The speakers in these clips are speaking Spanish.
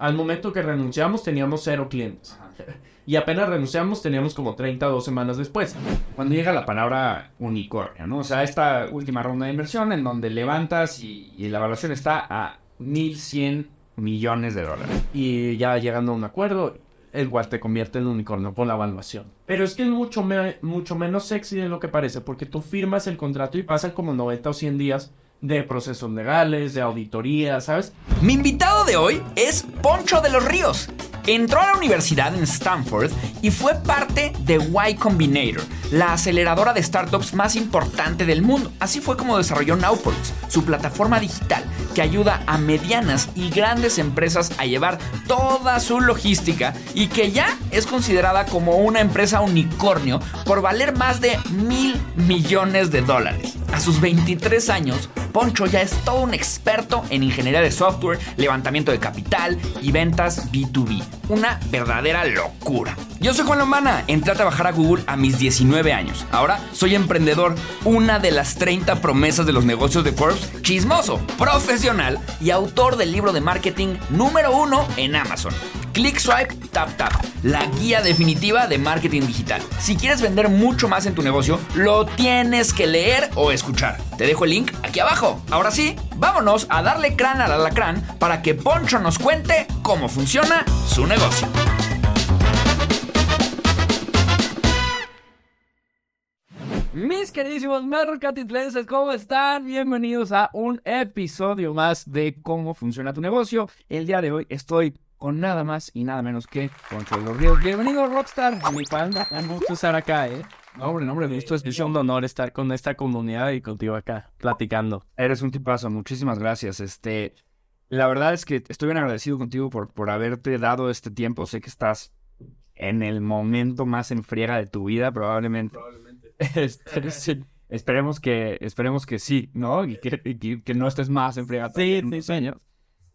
al momento que renunciamos teníamos cero clientes. Y apenas renunciamos teníamos como 30 o dos semanas después. Cuando llega la palabra unicornio, ¿no? O sea, esta última ronda de inversión en donde levantas y, y la evaluación está a 1.100 millones de dólares. Y ya llegando a un acuerdo, el cual te convierte en unicornio con la evaluación. Pero es que es mucho, me- mucho menos sexy de lo que parece, porque tú firmas el contrato y pasan como 90 o 100 días de procesos legales, de auditoría, ¿sabes? Mi invitado de hoy es Poncho de los Ríos. Entró a la universidad en Stanford y fue parte de Y Combinator, la aceleradora de startups más importante del mundo. Así fue como desarrolló Nowports, su plataforma digital que ayuda a medianas y grandes empresas a llevar toda su logística y que ya es considerada como una empresa unicornio por valer más de mil millones de dólares. A sus 23 años, Poncho ya es todo un experto en ingeniería de software, levantamiento de capital y ventas B2B. Una verdadera locura. Yo soy Juan Lomana, entré a trabajar a Google a mis 19 años. Ahora soy emprendedor, una de las 30 promesas de los negocios de Forbes, chismoso, profesional y autor del libro de marketing número uno en Amazon. Click Swipe Tap Tap, la guía definitiva de marketing digital. Si quieres vender mucho más en tu negocio, lo tienes que leer o escuchar. Te dejo el link aquí abajo. Ahora sí, vámonos a darle crán al alacrán para que Poncho nos cuente cómo funciona su negocio. Mis queridísimos mercatitlenses, ¿cómo están? Bienvenidos a un episodio más de cómo funciona tu negocio. El día de hoy estoy con nada más y nada menos que Poncho de los Ríos. Bienvenido, Rockstar, mi panda. Un gusto estar acá, ¿eh? No, hombre, no, hombre, esto es es un honor estar con esta comunidad y contigo acá, platicando. Eres un tipazo, muchísimas gracias. Este, la verdad es que estoy bien agradecido contigo por, por haberte dado este tiempo. Sé que estás en el momento más en friega de tu vida, probablemente. Este, sí. Esperemos que, esperemos que sí, ¿no? Y que, y que- no estés más en friega Sí, sí, años.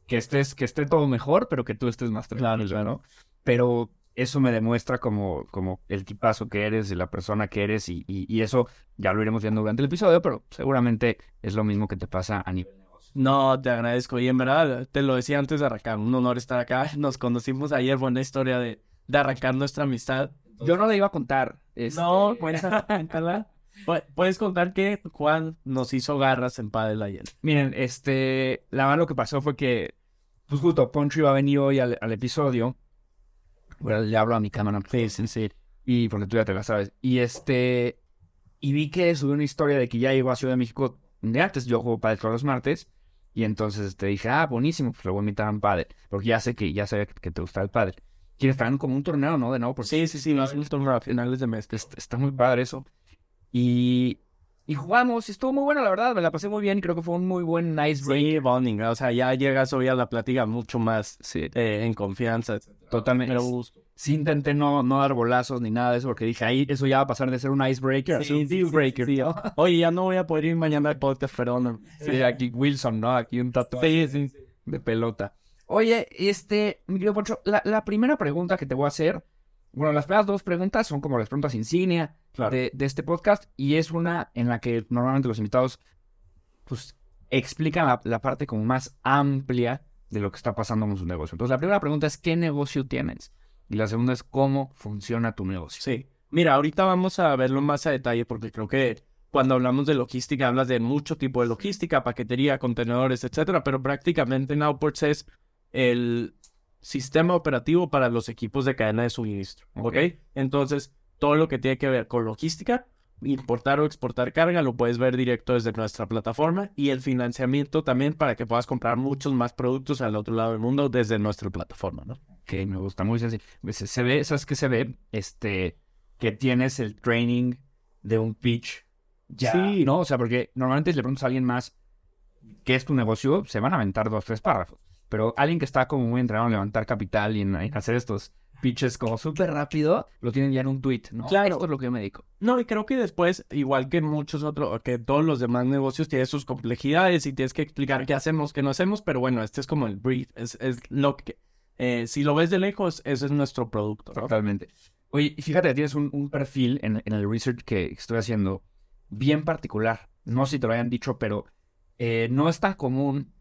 Que estés, que esté todo mejor, pero que tú estés más tranquilo, ¿no? Pero eso me demuestra como, como el tipazo que eres y la persona que eres y, y- y eso ya lo iremos viendo durante el episodio, pero seguramente es lo mismo que te pasa a nivel negocio. No, te agradezco. Y en verdad, te lo decía antes de arrancar, un honor estar acá. Nos conocimos ayer, buena historia de, de arrancar nuestra amistad. Yo no le iba a contar. este, No, cuéntala. Pu- Puedes contar que Juan nos hizo garras en Padel ayer. Miren, este, la verdad lo que pasó fue que, pues justo, Poncho iba a venir hoy al, al episodio. Bueno, le hablo a mi cámara. Sí, sí, sí. Y porque tú ya te la sabes. Y este, y vi que subió una historia de que ya llegó a Ciudad de México día antes. Yo juego Padel todos los martes. Y entonces te dije, ah, buenísimo, pues lo voy a invitar a un Padel. Porque ya sé que, ya sabía que te gusta el. Quieres estar en como un torneo, ¿no? De nuevo, porque Sí, sí, sí, más un torneo a finales de mes. Est- está muy padre eso. Y, y jugamos, y estuvo muy bueno, la verdad, me la pasé muy bien, creo que fue un muy buen nice break. Sí, bonding. O sea, ya llegas hoy a la plática mucho más Sí, eh, en confianza. totalmente. Me gusto. Sí intenté no, no dar bolazos ni nada de eso, porque dije, ahí eso ya va a pasar de ser un icebreaker a ser un deal breaker. sí. Oye, ya no voy a poder ir mañana al podcast, perdón. Sí, aquí Wilson, ¿no? Aquí un tatuaje Sí, sí. de pelota. Oye, este, mi querido Poncho, la, la primera pregunta que te voy a hacer, bueno, las primeras dos preguntas son como las preguntas insignia Claro. de, de este podcast, y es una en la que normalmente los invitados, pues, explican la, la parte como más amplia de lo que está pasando con su negocio. Entonces, la primera pregunta es, ¿qué negocio tienes? Y la segunda es, ¿cómo funciona tu negocio? Sí. Mira, ahorita vamos a verlo más a detalle porque creo que cuando hablamos de logística hablas de mucho tipo de logística, paquetería, contenedores, etcétera, pero prácticamente Nowports es el sistema operativo para los equipos de cadena de suministro, ¿ok? Ok. Entonces, todo lo que tiene que ver con logística, importar o exportar carga, lo puedes ver directo desde nuestra plataforma y el financiamiento también para que puedas comprar muchos más productos al otro lado del mundo desde nuestra plataforma, ¿no? que me gusta muy sencillo. Se, se ve, ¿sabes qué se ve? Este, que tienes el training de un pitch. Ya, Sí. ¿no? O sea, porque normalmente si le preguntas a alguien más qué es tu negocio, se van a aventar dos, tres párrafos. Pero alguien que está como muy entrenado en levantar capital y en, en hacer estos pitches como súper rápido, lo tienen ya en un tweet, ¿no? Claro. Esto es lo que yo me dedico. No, y creo que después, igual que muchos otros, que todos los demás negocios, tiene sus complejidades y tienes que explicar qué hacemos, qué no hacemos, pero bueno, este es como el brief, es, es lo que, eh, si lo ves de lejos, ese es nuestro producto, ¿no? Totalmente. Oye, y fíjate, tienes un, un perfil en, en el research que estoy haciendo bien particular. No sé si te lo hayan dicho, pero eh, no es tan común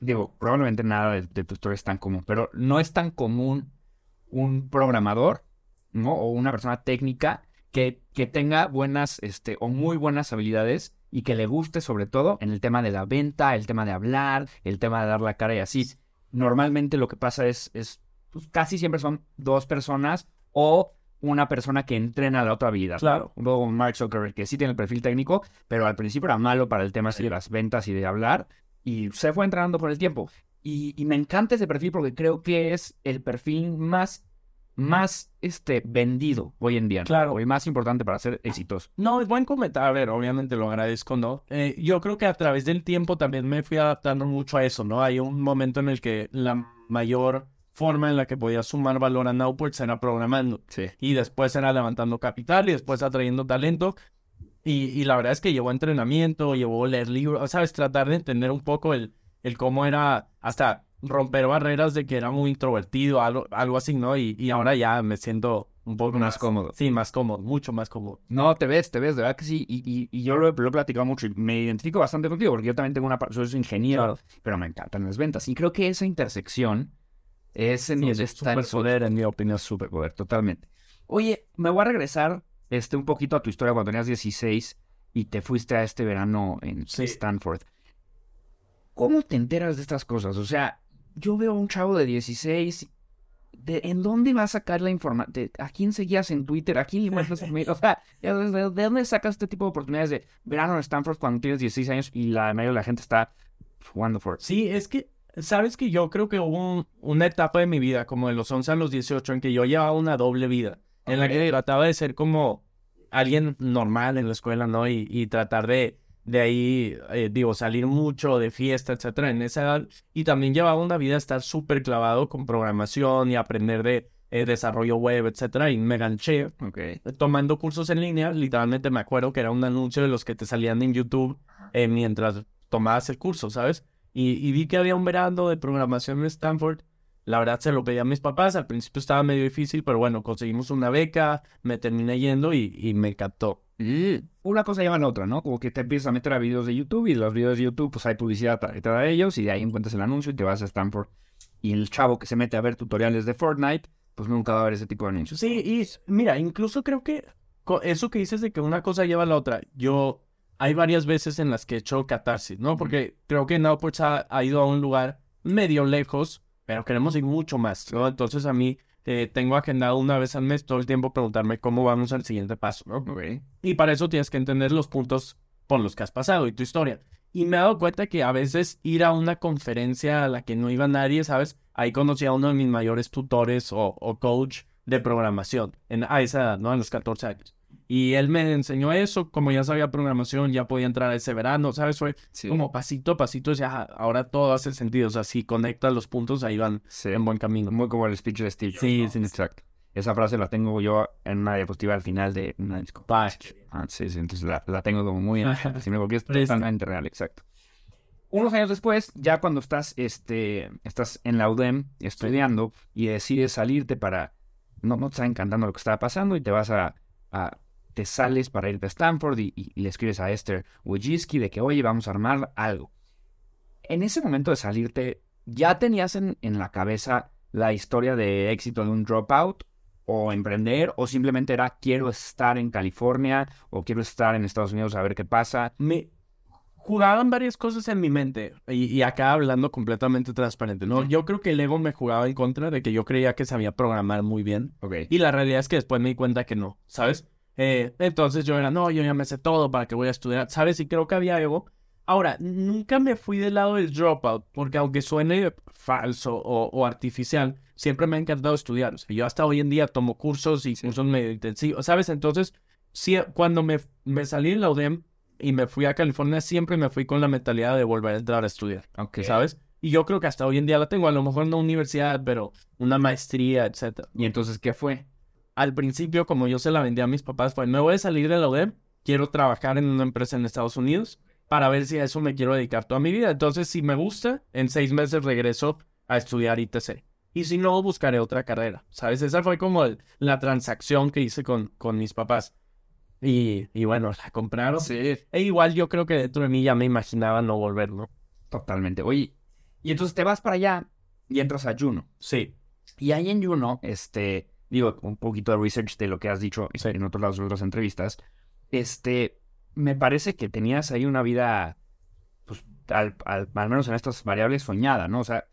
digo, probablemente nada de, de tu historia es tan común, pero no es tan común un programador, ¿no? O una persona técnica que, que tenga buenas, este, o muy buenas habilidades y que le guste sobre todo en el tema de la venta, el tema de hablar, el tema de dar la cara y así. Normalmente lo que pasa es, es pues, casi siempre son dos personas o una persona que entrena la otra vida. Claro. Como Mark Zuckerberg, que sí tiene el perfil técnico, pero al principio era malo para el tema así de las ventas y de hablar, y se fue entrenando por el tiempo. Y, y me encanta ese perfil porque creo que es el perfil más, más este, vendido hoy en día. ¿no? Claro. Y más importante para ser exitoso. No, es buen comentario. A ver, obviamente lo agradezco, ¿no? Eh, yo creo que a través del tiempo también me fui adaptando mucho a eso, ¿no? Hay un momento en el que la mayor forma en la que podía sumar valor a Nowports era programando. Sí. Y después era levantando capital y después atrayendo talento. Y, y la verdad es que llevó entrenamiento, llevó leer libros, ¿sabes? Tratar de entender un poco el, el cómo era hasta romper barreras de que era muy introvertido, algo, algo así, ¿no? Y, y ahora ya me siento un poco Más cómodo. Sí, más cómodo, mucho más cómodo. No, te ves, te ves, de verdad que sí. Y, y, y yo lo, he- lo he platicado mucho y me identifico bastante contigo porque yo también tengo una... Soy ingeniero, Claro. pero me encantan las ventas. Y creo que esa intersección es en donde es superpoder, en mi opinión, superpoder, totalmente. Oye, me voy a regresar este, un poquito a tu historia cuando tenías 16 y te fuiste a este verano en Sí. Stanford. ¿Cómo te enteras de estas cosas? O sea, yo veo a un chavo de 16. ¿De, ¿En dónde va a sacar la información? ¿A quién seguías en Twitter? ¿A quién le mail? O sea, ¿de, de- de dónde sacas este tipo de oportunidades de verano en Stanford cuando tienes 16 años y la mayoría de la gente está jugando for Sí, es que, sabes que yo creo que hubo un- una etapa de mi vida, como de los 11 a los 18, en que yo llevaba una doble vida, en la que trataba de ser como alguien normal en la escuela, ¿no? Y, y tratar de, de ahí, eh, digo, salir mucho de fiesta, etcétera, en esa edad. Y también llevaba una vida estar súper clavado con programación y aprender de eh, desarrollo web, etcétera, y me ganché Ok. tomando cursos en línea, literalmente me acuerdo que era un anuncio de los que te salían en YouTube eh, mientras tomabas el curso, ¿sabes? Y, y vi que había un verano de programación en Stanford. La verdad se lo pedí a mis papás, al principio estaba medio difícil, pero bueno, conseguimos una beca, me terminé yendo y, y me encantó. Una cosa lleva a la otra, ¿no? Como que te empiezas a meter a videos de YouTube y los videos de YouTube, pues hay publicidad detrás de ellos y de ahí encuentras el anuncio y te vas a Stanford. Y el chavo que se mete a ver tutoriales de Fortnite, pues nunca va a ver ese tipo de anuncios. Sí, y mira, incluso creo que eso que dices de que una cosa lleva a la otra, yo hay varias veces en las que he hecho catarsis, ¿no? Porque creo que Nowports ha, ha ido a un lugar medio lejos, pero queremos ir mucho más, ¿no? Entonces a mí eh, tengo agendado una vez al mes todo el tiempo preguntarme cómo vamos al siguiente paso, ¿no? Ok. Y para eso tienes que entender los puntos por los que has pasado y tu historia. Y me he dado cuenta que a veces ir a una conferencia a la que no iba nadie, ¿sabes? Ahí conocí a uno de mis mayores tutores o, o coach de programación en, a esa edad, ¿no? A los 14 años. Y él me enseñó eso, como ya sabía programación, ya podía entrar ese verano, ¿sabes? Fue Sí. como pasito a pasito, ya ahora todo hace sentido. O sea, si conectas los puntos, ahí van Sí. en buen camino. Muy como el speech de Steve. Sí, ¿no? sí. exacto. Esa frase la tengo yo en una diapositiva al final de una disco. Ah, sí, sí, entonces la, la tengo como muy en simple porque es totalmente real, exacto. Unos años después, ya cuando estás, este, estás en la UDEM estudiando y decides salirte para, no, no te está encantando lo que está pasando y te vas a, a- te sales para irte a Stanford y, y- y le escribes a Esther Wojcicki de que, oye, vamos a armar algo. En ese momento de salirte, ¿ya tenías en, en la cabeza la historia de éxito de un dropout o emprender o simplemente era quiero estar en California o quiero estar en Estados Unidos a ver qué pasa? me jugaban varias cosas en mi mente y, y acá hablando completamente transparente, ¿no? Yo creo que el ego me jugaba en contra de que yo creía que sabía programar muy bien y la realidad es que después me di cuenta que no, ¿sabes? Eh, entonces yo era, no, yo ya me sé todo, ¿para que voy a estudiar? ¿Sabes? Y creo que había ego. Ahora, nunca me fui del lado del dropout, porque aunque suene falso o, o artificial, siempre me ha encantado estudiar. O sea, yo hasta hoy en día tomo cursos y cursos medio intensivos, ¿sabes? Entonces, sí, cuando me, me salí de la UDEM y me fui a California, siempre me fui con la mentalidad de volver a entrar a estudiar, Ok. ¿sabes? Y yo creo que hasta hoy en día la tengo, a lo mejor no universidad, pero una maestría, etcétera. ¿Y entonces qué fue? Al principio, como yo se la vendí a mis papás, fue, me voy a salir de la UDEM, quiero trabajar en una empresa en Estados Unidos para ver si a eso me quiero dedicar toda mi vida. Entonces, si me gusta, en seis meses regreso a estudiar ITC. Y si no, buscaré otra carrera, ¿sabes? Esa fue como el- la transacción que hice con, con mis papás. Y, y bueno, la compraron. Sí. E igual yo creo que dentro de mí ya me imaginaba no volver, ¿no? Totalmente. Oye, Y entonces te vas para allá y entras a Juno. Sí. Y ahí en Juno, este, digo, un poquito de research de lo que has dicho Sí. en otros lados, en otras entrevistas, este, me parece que tenías ahí una vida, pues, al, al- al menos en estas variables soñada, ¿no? O sea,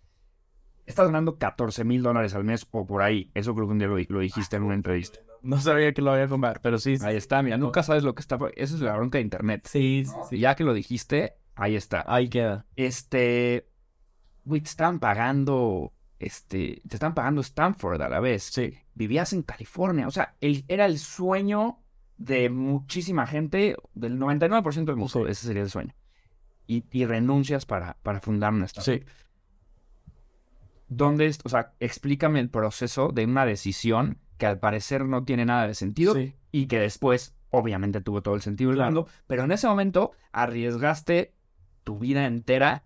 estás ganando 14 mil dólares al mes o por ahí. Eso creo que un día lo, lo dijiste en una entrevista. No sabía que lo había comprar, pero sí. Ahí está, mira, nunca sabes lo que está. Esa es la bronca de internet. Sí, sí, sí. Ya que lo dijiste, ahí está. Ahí queda. Este, güey, te están pagando, este, te están pagando Stanford a la vez. Sí. Vivías en California, o sea, el- era el sueño de muchísima gente, del 99% del mundo, Sí. ese sería el sueño. Y, y renuncias para, para fundar una startup. Sí. ¿Dónde, es- o sea, explícame el proceso de una decisión que al parecer no tiene nada de sentido Sí. y que después, obviamente, tuvo todo el sentido del Claro. mundo, pero en ese momento arriesgaste tu vida entera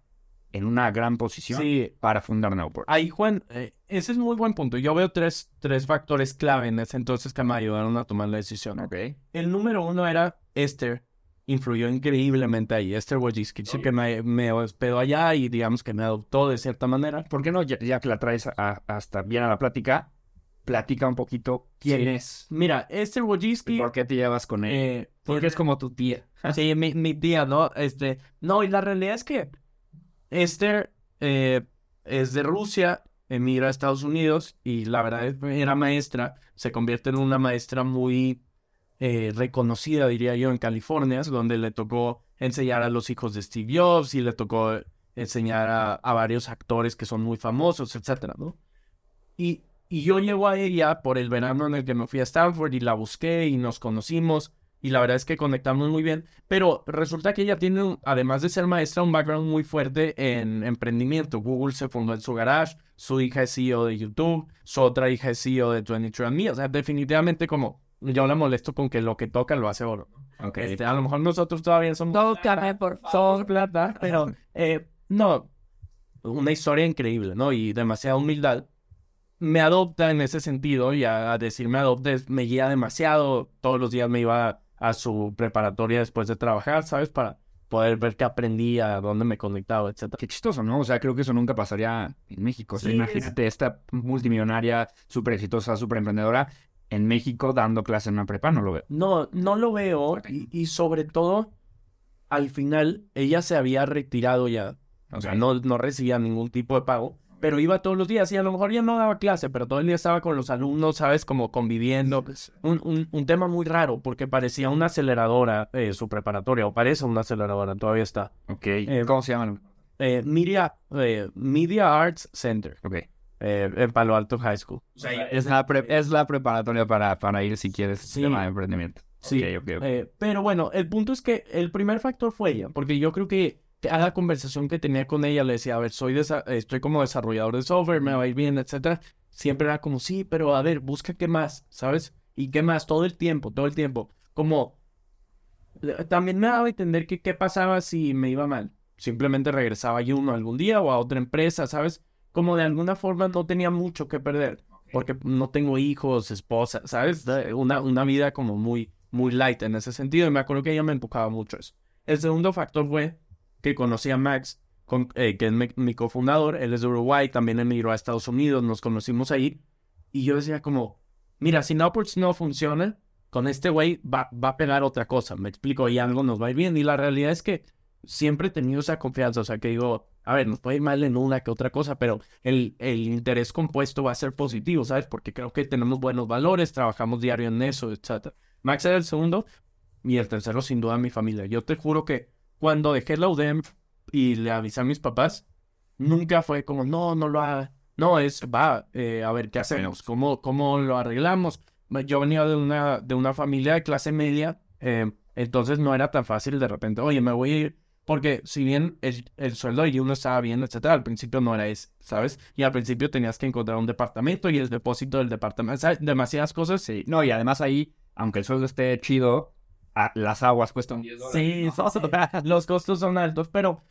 en una gran posición Sí. para fundar Newport. Ahí, Juan, eh, ese es muy buen punto. Yo veo tres, tres factores clave en ese entonces que me ayudaron a tomar la decisión. Ok. El número uno era Esther. Influyó increíblemente ahí. Esther Wojcicki, sí que me, me hospedó allá y digamos que me adoptó de cierta manera. ¿Por qué no, ya, ya que la traes a- hasta bien a la plática, platica un poquito quién Sí. es Mira, Esther Wojcicki... por qué te llevas con él? eh, Porque es como tu tía. Sí, mi, mi tía, ¿no? Este, no, y la realidad es que Esther eh, es de Rusia, emigra a Estados Unidos y la verdad era maestra, se convierte en una maestra muy eh, reconocida, diría yo, en California, donde le tocó enseñar a los hijos de Steve Jobs y le tocó enseñar a, a varios actores que son muy famosos, etcétera, ¿no? Y, y yo llego a ella por el verano en el que me fui a Stanford y la busqué y nos conocimos y la verdad es que conectamos muy bien, pero resulta que ella tiene, un- además de ser maestra, un background muy fuerte en emprendimiento. Google se fundó en su garage, su hija es CEO de YouTube, su otra hija es CEO de 23andMe, o sea, definitivamente como yo la molesto con que lo que toca lo hace oro. ¿no? Ok. Este, a lo mejor nosotros todavía somos... Tócame, por favor, plata. Pero, eh, no, una historia increíble, ¿no? Y demasiada humildad. Me adopta en ese sentido y a, a decirme adopte es- me guía demasiado. Todos los días me iba a, su preparatoria después de trabajar, ¿sabes? Para poder ver qué aprendía, dónde me conectaba, etcétera. Qué chistoso, ¿no? O sea, creo que eso nunca pasaría en México. O sea, Sí, imagínate esta multimillonaria, súper exitosa, súper emprendedora en México dando clase en una prepa, no lo veo. No, no lo veo y, y sobre todo, al final, ella se había retirado ya. O sea, no, no recibía ningún tipo de pago, pero iba todos los días y a lo mejor ya no daba clase, pero todo el día estaba con los alumnos, ¿sabes? Como conviviendo. Un, un, un tema muy raro porque parecía una aceleradora, eh, su preparatoria, o parece una aceleradora, todavía está. Ok. Eh, ¿Cómo se llaman? Eh, Media, eh, Media Arts Center, Ok. eh, en Palo Alto High School. Es la, pre- es la preparatoria para, para ir si quieres Sí. tema de emprendimiento. Sí, Ok, ok, ok. eh, pero bueno, el punto es que el primer factor fue ella, porque yo creo que cada conversación que tenía con ella le decía, a ver, soy estoy como desarrollador de software, me va a ir bien, etcétera. Siempre era como, sí, pero a ver, busca qué más, ¿sabes? Y qué más, todo el tiempo, todo el tiempo. Como, también me daba a entender que qué pasaba si me iba mal. Simplemente regresaba yo uno algún día o a otra empresa, ¿sabes? Como de alguna forma no tenía mucho que perder, porque no tengo hijos, esposa, ¿sabes? Una, una vida como muy, muy light en ese sentido, y me acuerdo que ella me empujaba mucho eso. El segundo factor fue que conocí a Max, con- eh, que es mi, mi cofundador, él es de Uruguay, también emigró a Estados Unidos, nos conocimos ahí, y yo decía como, mira, si Nowports no funciona, con este güey va, va a pegar otra cosa, me explico, y algo nos va a ir bien, y la realidad es que siempre he tenido esa confianza, o sea, que digo, a ver, nos puede ir mal en una que otra cosa, pero el, el interés compuesto va a ser positivo, ¿sabes? Porque creo que tenemos buenos valores, trabajamos diario en eso, etc. Max era el segundo, y el tercero, sin duda, mi familia. Yo te juro que cuando dejé la UDEM y le avisé a mis papás, nunca fue como, no, no lo haga. No, es, va, eh, a ver, ¿qué hacemos? ¿Cómo, cómo lo arreglamos? Yo venía de una, de una familia de clase media, eh, entonces no era tan fácil de repente, oye, me voy a ir. Porque si bien el, el sueldo de uno estaba bien, etcétera, al principio no era ese, ¿sabes? Y al principio tenías que encontrar un departamento y el depósito del departamento, ¿sabes? Demasiadas cosas. Sí. No, y además ahí, aunque el sueldo esté chido, a- las aguas cuestan 10 dólares. Sí, sí, los costos son altos, pero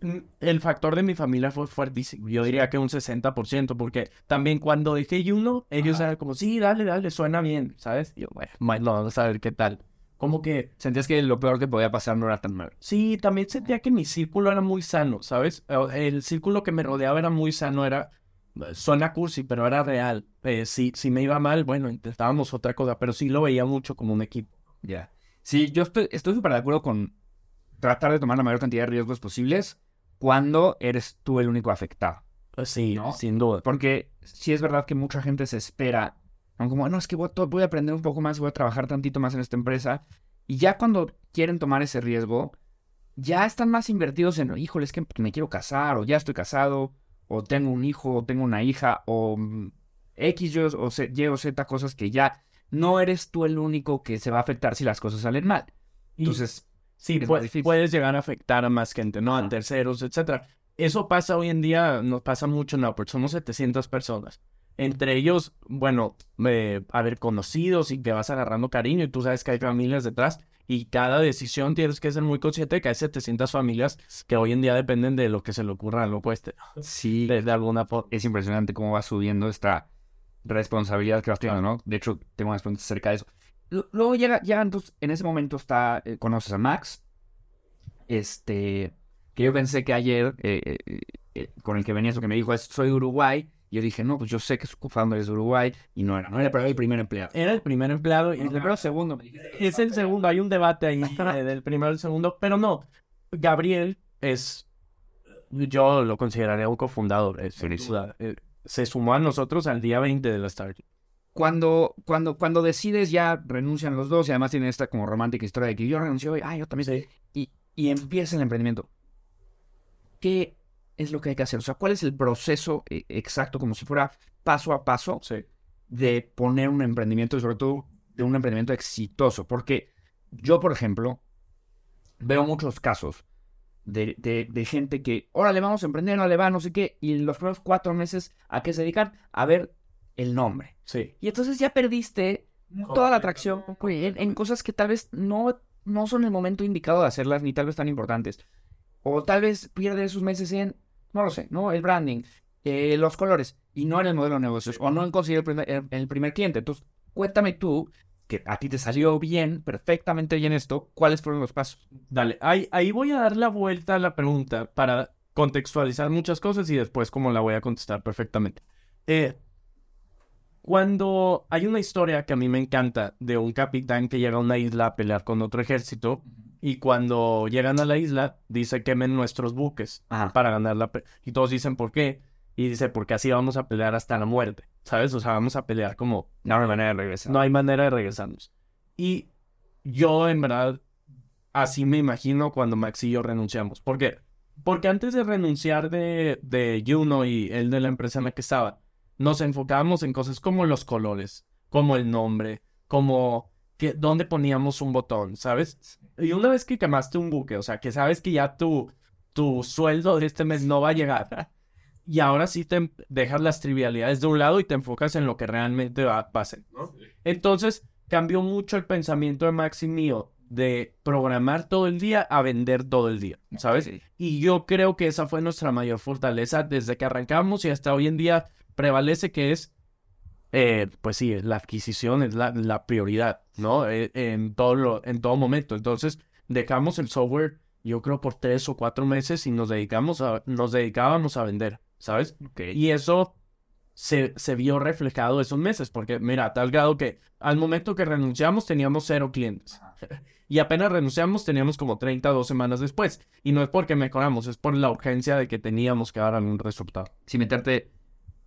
mm, el factor de mi familia fue fuertísimo. Yo diría que un 60%, porque también cuando dejé uno, ellos eran como, sí, dale, dale, suena bien, ¿sabes? Y yo, bueno, bueno, vamos a ver qué tal. Como que Sentías que lo peor que podía pasar no era tan malo. Sí, también sentía que mi círculo era muy sano, ¿sabes? Eh, El círculo que me rodeaba era muy sano, era... Suena cursi, pero era real. Eh, si, si me iba mal, bueno, intentábamos otra cosa, pero sí lo veía mucho como un equipo. Ya. Sí, yo estoy estoy súper de acuerdo con tratar de tomar la mayor cantidad de riesgos posibles cuando eres tú el único afectado. Eh, Sí, ¿No? sin duda. Porque sí es verdad que mucha gente se espera, ¿no? como, no, es que voy, a to- voy a aprender un poco más, voy a trabajar tantito más en esta empresa. Y ya cuando quieren tomar ese riesgo, ya están más invertidos en, híjole, es que me quiero casar, o ya estoy casado, o tengo un hijo, o tengo una hija, o mm, X, Y, o Z, Y o Z cosas que ya no eres tú el único que se va a afectar si las cosas salen mal. Entonces, Sí, puedes llegar a afectar a más gente, ¿no? A terceros, etcétera. Eso pasa hoy en día, nos pasa mucho en Upward. Somos 700 personas. Entre ellos, bueno, eh, haber conocidos y que vas agarrando cariño y tú sabes que hay familias detrás y cada decisión tienes que ser muy consciente que hay 700 familias que hoy en día dependen de lo que se le ocurra al opuesto, sí, de, de alguna forma. es impresionante cómo va subiendo esta responsabilidad que vas teniendo, ¿no? De hecho, tengo unas preguntas acerca de eso. Lu- Luego llega, ya entonces, en ese momento está, eh, conoces a Max, este, que yo pensé que ayer, eh, eh, eh, con el que venías, lo que me dijo es, soy de Uruguay, y yo dije, no, pues yo sé que su cofounder es de Uruguay, y no era, no era, pero era el primer empleado. Era el primer empleado y El primero o segundo, es el segundo. Hay un debate ahí eh, del primero el segundo, pero no. Gabriel es, yo lo consideraría un cofundador, eh, sin duda. Se sumó a nosotros al día 20 de la startup. Cuando, cuando, cuando decides ya renuncian los dos, y además tienen esta como romántica historia de que yo renuncio y, ah, yo también, y, y empieza el emprendimiento. ¿Qué es lo que hay que hacer? O sea, ¿cuál es el proceso eh, exacto, como si fuera paso a paso, Sí. de poner un emprendimiento y sobre todo de un emprendimiento exitoso? Porque yo, por ejemplo, veo muchos casos de, de, de gente que, órale, vamos a emprender, órale, va, no sé qué, y en los primeros cuatro meses, ¿a qué se dedican? A ver el nombre. Sí. Y entonces ya perdiste toda la atracción en, en cosas que tal vez no, no son el momento indicado de hacerlas, ni tal vez tan importantes. O tal vez pierde esos meses en, no lo sé, ¿no? El branding, eh, los colores, y no en el modelo de negocios, o no en conseguir el primer, el- el primer cliente. Entonces, cuéntame tú, que a ti te salió bien, perfectamente bien esto, ¿cuáles fueron los pasos? Dale, ahí, ahí voy a dar la vuelta a la pregunta para contextualizar muchas cosas y después cómo la voy a contestar perfectamente. Eh, cuando hay una historia que a mí me encanta de un capitán que llega a una isla a pelear con otro ejército y cuando llegan a la isla dice quemen nuestros buques Ajá. para ganar la y todos dicen por qué y dice porque así vamos a pelear hasta la muerte, ¿sabes? O sea, vamos a pelear como No hay manera de regresar. no hay manera de regresarnos. Y yo, en verdad, así me imagino cuando Max y yo renunciamos. ¿Por qué? Porque antes de renunciar de, de Juno y él de la empresa en la que estaba, nos enfocábamos en cosas como los colores, como el nombre, como que, dónde poníamos un botón, ¿sabes? Y una vez que quemaste un buque, o sea, que sabes que ya tu, tu sueldo de este mes no va a llegar. Y ahora sí te em- dejas las trivialidades de un lado y te enfocas en lo que realmente va a pasar, ¿no? Entonces cambió mucho el pensamiento de Max y mío de programar todo el día a vender todo el día, ¿sabes? Sí. Y yo creo que esa fue nuestra mayor fortaleza desde que arrancamos y hasta hoy en día prevalece que es, eh, pues sí, la adquisición es la, la prioridad, ¿no? Eh, en, todo lo, en todo momento. Entonces dejamos el software, yo creo, por tres o cuatro meses y nos, dedicamos a, nos dedicábamos a vender, ¿sabes? Y eso se, se vio reflejado esos meses, porque mira, tal grado que al momento que renunciamos teníamos cero clientes. Y apenas renunciamos teníamos como 30 o dos semanas después. Y no es porque mejoramos, es por la urgencia de que teníamos que dar algún resultado. sin meterte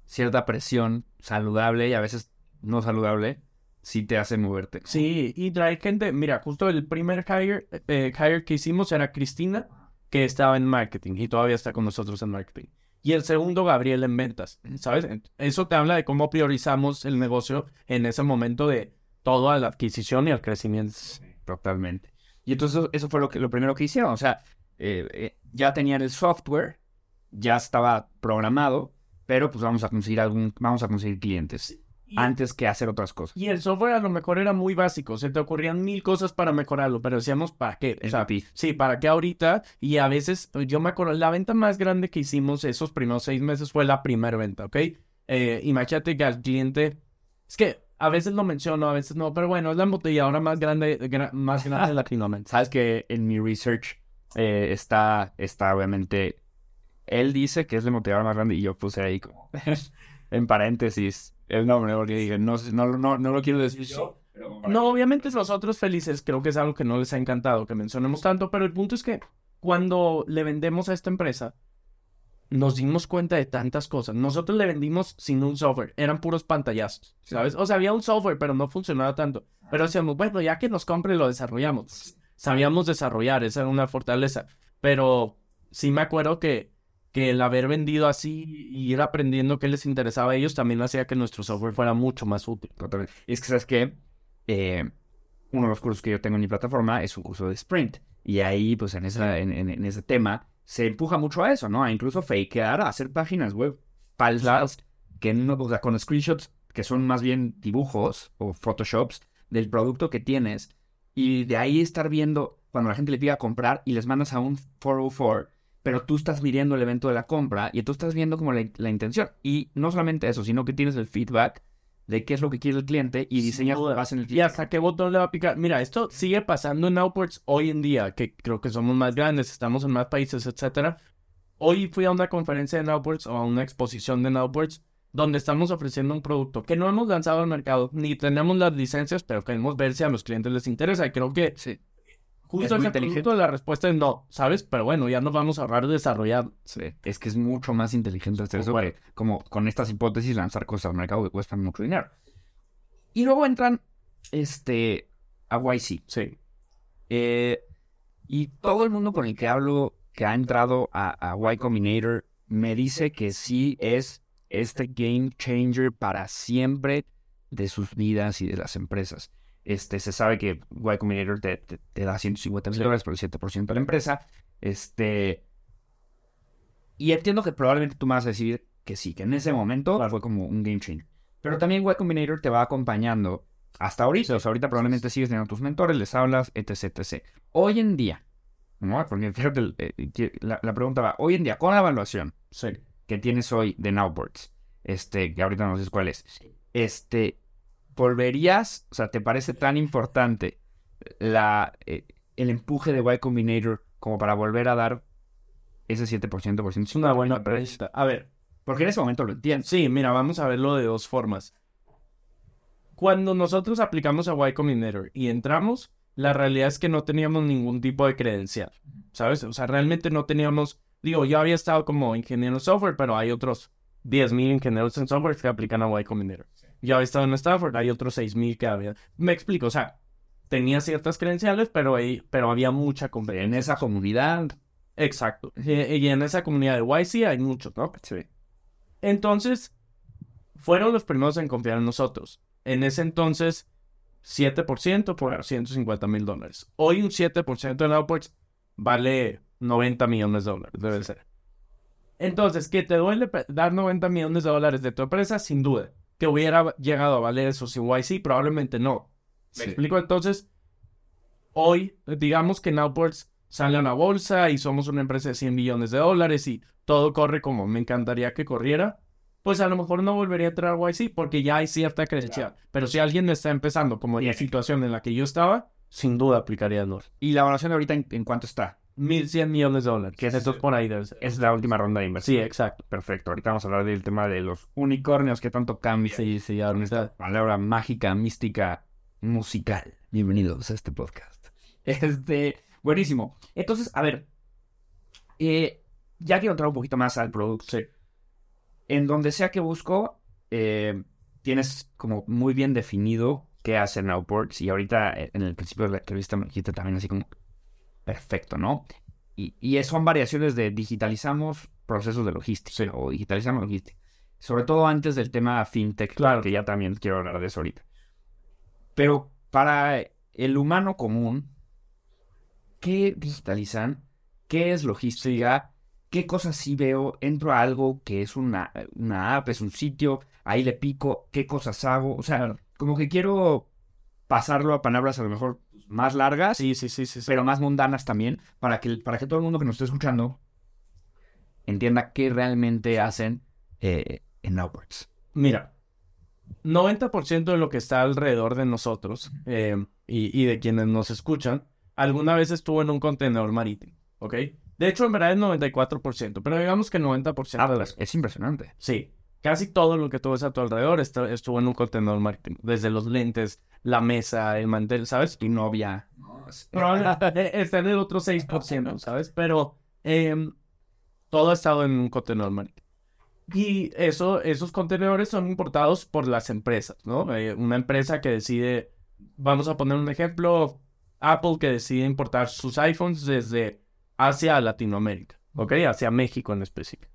cierta presión saludable y a veces no saludable, sí te hace moverte. Sí, y traer gente, mira, justo el primer hire, eh, hire que hicimos era Cristina, que estaba en marketing y todavía está con nosotros en marketing. Y el segundo, Gabriel, en ventas, ¿sabes? Eso te habla de cómo priorizamos el negocio en ese momento de toda la adquisición y el crecimiento. Totalmente. Y entonces eso, fue lo, que, lo primero que hicieron. O sea, eh, eh, ya tenían el software, ya estaba programado, pero pues vamos a conseguir algún, vamos a conseguir clientes antes que hacer otras cosas. y el software a lo mejor era muy básico, se te ocurrían mil cosas para mejorarlo, pero decíamos, ¿para qué? O sea. Sí, ¿para qué ahorita? Y a veces, yo me acuerdo, la venta más grande que hicimos esos primeros seis meses fue la primera venta, ¿ok? Eh, imagínate que al cliente, es que A veces lo menciono, a veces no, pero bueno, es la embotelladora más grande, gra- más grande de Latinoamérica. Sabes que en mi research eh, está, está obviamente. Él dice que es la motivadora más grande y yo puse ahí como en paréntesis el nombre porque dije, no, no, no, no lo quiero decir yo. pero No, obviamente nosotros felices, creo que es algo que no les ha encantado que mencionemos tanto, pero el punto es que cuando le vendemos a esta empresa, nos dimos cuenta de tantas cosas. Nosotros le vendimos sin un software, eran puros pantallazos, ¿sabes? O sea, había un software, pero no funcionaba tanto. Pero decíamos, bueno, ya que nos compre, lo desarrollamos. Sabíamos desarrollar, esa era una fortaleza. Pero sí me acuerdo que, que el haber vendido así y ir aprendiendo qué les interesaba a ellos también hacía que nuestro software fuera mucho más útil. Y es que, ¿sabes qué? Eh, uno de los cursos que yo tengo en mi plataforma es un curso de sprint. Y ahí, pues, en, esa, en, en- en ese tema, se empuja mucho a eso, ¿no? A incluso fakear, a hacer páginas web falsas, que no, o sea, con screenshots que son más bien dibujos o photoshops del producto que tienes. Y de ahí estar viendo cuando la gente le pida comprar y les mandas a un 404, pero tú estás midiendo el evento de la compra y tú estás viendo como la, la intención. Y no solamente eso, sino que tienes el feedback de qué es lo que quiere el cliente y diseñas base en el ¿Y hasta qué botón le va a picar? Mira, esto sigue pasando en Outports hoy en día, que creo que somos más grandes, estamos en más países, etcétera. Hoy fui a una conferencia de Outports o a una exposición de Outports donde estamos ofreciendo un producto que no hemos lanzado al mercado, ni tenemos las licencias, pero queremos ver si a los clientes les interesa. Y creo que Sí. Justo Es muy inteligente. la respuesta es no, ¿sabes? Pero bueno, ya nos vamos a ahorrar desarrollar. Sí, es que es mucho más inteligente hacer eso que como con estas hipótesis lanzar cosas al mercado que cuestan mucho dinero. Y luego entran este a YC. Sí. Eh, y todo el mundo con el que hablo que ha entrado a, a Y Combinator me dice que sí es este game changer para siempre de sus vidas y de las empresas. Este, se sabe que Y Combinator te, te- te da 150 mil dólares por el 7% de la empresa. Este, y entiendo que probablemente tú me vas a decir que sí, que en ese momento fue como un game changer. Pero también Y Combinator te va acompañando hasta ahorita. O sea, ahorita probablemente sigues teniendo tus mentores, les hablas, etc, etc. Hoy en día, ¿no? Porque fíjate, eh, la, la pregunta va, hoy en día, con la evaluación Sí. que tienes hoy de Nowboards, este, que ahorita no sé cuál es, este, ¿volverías, o sea, te parece tan importante la, eh, el empuje de Y Combinator como para volver a dar ese 7%? Por Es una buena pregunta. A ver, Porque en ese momento lo entiendes. Sí, mira, vamos a verlo de dos formas. Cuando nosotros aplicamos a Y Combinator y entramos, la realidad es que no teníamos ningún tipo de credencial, ¿sabes? O sea, realmente no teníamos, digo, yo había estado como ingeniero en software, pero hay otros 10.000 ingenieros en software que aplican a Y Combinator. Yo había estado en Stanford, hay otros 6.000 que había. Me explico, o sea, tenía ciertas credenciales, pero, ahí, pero había mucha competencia. En esa comunidad. Exacto. Y, y en esa comunidad de YC hay muchos, ¿no? Sí. Entonces, fueron los primeros en confiar en nosotros. En ese entonces, 7% por 150 mil dólares. Hoy un 7% en Outports vale 90 millones de dólares, debe ser. Entonces, ¿que te duele dar 90 millones de dólares de tu empresa? Sin duda. ¿Que hubiera llegado a valer eso sin YC? Probablemente no. ¿Me Sí. explico? Entonces, hoy, digamos que en Outports sale a la bolsa y somos una empresa de 100 millones de dólares y todo corre como me encantaría que corriera, pues a lo mejor no volvería a entrar a YC porque ya hay cierta credencial. Pero si alguien está empezando como en la situación en la que yo estaba, sin duda aplicaría el NOR. ¿Y la evaluación de ahorita en, en cuánto está? 1.100 millones de dólares. ¿Qué es Entonces por ahí. Es la última ronda de inversión. Sí, exacto. Perfecto. Ahorita vamos a hablar del tema de los unicornios que tanto cambia. Sí, sí, ahorita. Palabra mágica, mística, musical. Bienvenidos a este podcast. Este, buenísimo. Entonces, a ver, eh, ya quiero entrar un poquito más al producto. Sí. En donde sea que busco, eh, tienes como muy bien definido qué hacen Outports. Y ahorita eh, en el principio de la entrevista me dijiste también así como, perfecto, ¿no? Y, y son variaciones de digitalizamos procesos de logística o digitalizamos logística. Sobre todo antes del tema fintech, Claro. que ya también quiero hablar de eso ahorita. Pero para el humano común, ¿qué digitalizan? ¿Qué es logística? ¿Qué cosas sí veo? Entro a algo que es una, una app, es un sitio, ahí le pico, ¿qué cosas hago? O sea, como que quiero pasarlo a palabras a lo mejor más largas, Sí, sí, sí, sí. sí. pero más mundanas también, para que, para que todo el mundo que nos esté escuchando entienda qué realmente hacen eh, en Outwards. Mira, 90% de lo que está alrededor de nosotros eh, y, y de quienes nos escuchan, alguna vez estuvo en un contenedor marítimo, ¿ok? De hecho, en verdad es 94%, pero digamos que 90% Ah, de pues, las... es impresionante. Sí, casi todo lo que tú ves a tu alrededor estuvo en un contenedor marítimo. Desde los lentes, la mesa, el mantel, ¿sabes? Tu novia. Probablemente está en el otro 6%, ¿sabes? Pero em, todo ha estado en un contenedor marítimo. Y eso, esos contenedores son importados por las empresas, ¿no? Eh, una empresa que decide, vamos a poner un ejemplo, Apple que decide importar sus iPhones desde Asia a Latinoamérica, ¿ok? Hacia México en específico.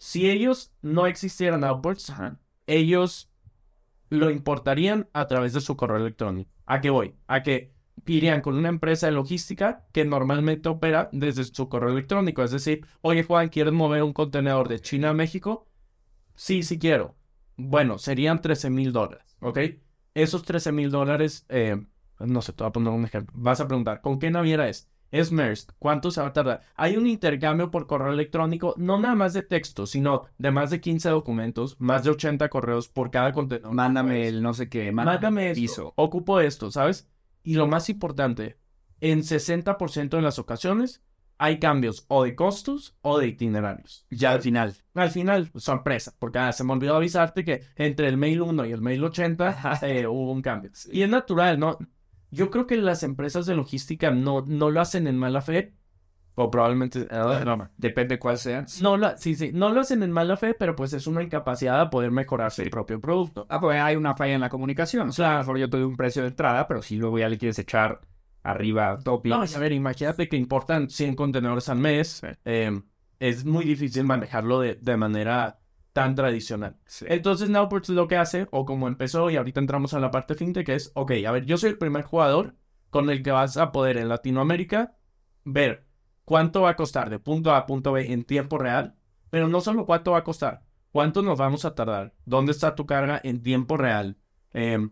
Si ellos no existieran Upwards, ellos lo importarían a través de su correo electrónico. ¿A qué voy? A que irían con una empresa de logística que normalmente opera desde su correo electrónico. Es decir, oye Juan, ¿quieres mover un contenedor de China a México? Sí, sí quiero. Bueno, serían 13 mil dólares, ¿ok? Esos 13 mil dólares, eh, no sé, te voy a poner un ejemplo. Vas a preguntar, ¿con qué naviera es? Es Maersk. ¿Cuánto se va a tardar? Hay un intercambio por correo electrónico, no nada más de texto, sino de más de 15 documentos, más de 80 correos por cada contenedor. Mándame el no sé qué. Mándame esto, piso. ocupo esto, ¿sabes? Y lo más importante, en 60% de las ocasiones hay cambios o de costos o de itinerarios. Ya al final. Al final, sorpresa, porque ah, se me olvidó avisarte que entre el mail 1 y el mail 80 eh, hubo un cambio. Y es natural, ¿no? Yo creo que las empresas de logística no, no lo hacen en mala fe, o probablemente... eh, no, Depende cuál sea. no lo, sí, sí, no lo hacen en mala fe, pero pues es una incapacidad de poder mejorar su propio producto. Ah, pues hay una falla en la comunicación. O sea, a lo mejor yo te doy un precio de entrada, pero si luego ya le quieres echar arriba topics. No, a ver, imagínate que importan 100 contenedores al mes. eh, es muy difícil manejarlo de, de manera tan tradicional. Sí. Entonces, Nowports lo que hace, o como empezó, y ahorita entramos a la parte fintech, es, ok, a ver, yo soy el primer jugador con el que vas a poder en Latinoamérica ver cuánto va a costar de punto A a punto B en tiempo real, pero no solo cuánto va a costar, cuánto nos vamos a tardar, dónde está tu carga en tiempo real, Em,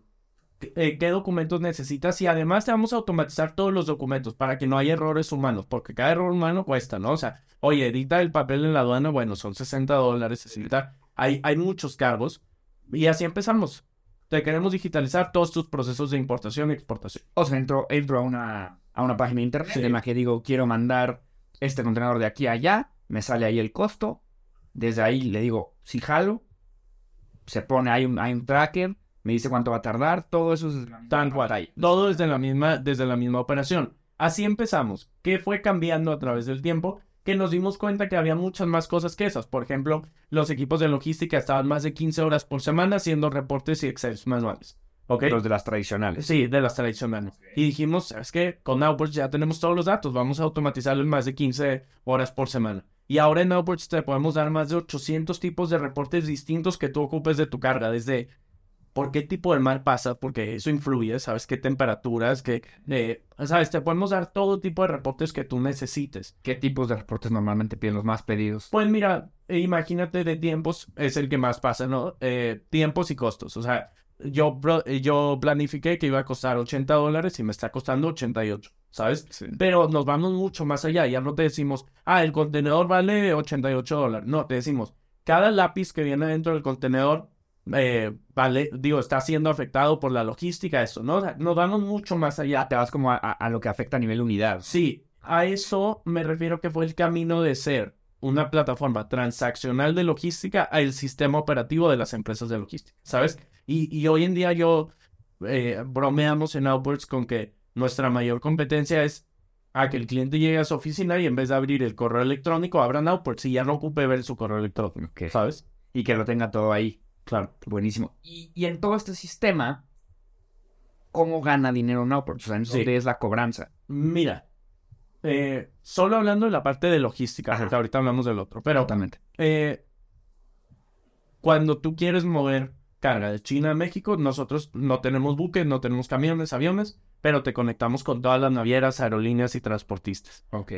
eh, qué documentos necesitas y además te vamos a automatizar todos los documentos para que no haya errores humanos, porque cada error humano cuesta, ¿no? O sea, oye, edita el papel en la aduana, bueno, son 60 dólares, 60. Hay, hay muchos cargos y así empezamos. Te queremos digitalizar todos tus procesos de importación y exportación. O sea, entro, entro a, una, a una página de internet Sí. en la que digo, quiero mandar este contenedor de aquí a allá, me sale ahí el costo, desde ahí le digo, si jalo, se pone, hay un, hay un tracker, me dice cuánto va a tardar, todo eso es Tan cual. Todo desde la misma, desde la misma operación. Así empezamos. ¿Qué fue cambiando a través del tiempo? Que nos dimos cuenta que había muchas más cosas que esas. Por ejemplo, los equipos de logística estaban más de 15 horas por semana haciendo reportes y Excel manuales. Los de las tradicionales. Sí, de las tradicionales. Y dijimos, ¿sabes qué? Con Outwards ya tenemos todos los datos, vamos a automatizarlo en más de 15 horas por semana. Y ahora en Outwards te podemos dar más de 800 tipos de reportes distintos que tú ocupes de tu carga, desde por qué tipo de mar pasa, porque eso influye, ¿sabes? Qué temperaturas, qué... eh, ¿Sabes? Te podemos dar todo tipo de reportes que tú necesites. ¿Qué tipos de reportes normalmente piden los más pedidos? Pues mira, eh, imagínate de tiempos, es el que más pasa, ¿no? Eh, tiempos y costos. O sea, yo, yo planifiqué que iba a costar 80 dólares y me está costando 88, ¿sabes? Sí. Pero nos vamos mucho más allá. Ya no te decimos, ah, el contenedor vale 88 dólares. No, te decimos, cada lápiz que viene dentro del contenedor, eh, vale, digo, está siendo afectado por la logística, eso, ¿no? Nos vamos mucho más allá. Te vas como a, lo que afecta a nivel unidad. Sí, a eso me refiero que fue el camino de ser una plataforma transaccional de logística al sistema operativo de las empresas de logística, ¿sabes? Y, y hoy en día yo eh, bromeamos en Outwards con que nuestra mayor competencia es a que el cliente llegue a su oficina y en vez de abrir el correo electrónico, abran Outwards y ya no ocupe ver su correo electrónico. ¿sabes? Y que lo tenga todo ahí. Claro. Buenísimo. Y, y en todo este sistema, ¿cómo gana dinero Nowports? O sea, ¿en Sí. dónde es la cobranza? Mira, eh, solo hablando de la parte de logística, Ajá. ahorita hablamos del otro, pero Totalmente. eh, cuando tú quieres mover carga de China a México, nosotros no tenemos buques, no tenemos camiones, aviones, pero te conectamos con todas las navieras, aerolíneas y transportistas. Ok.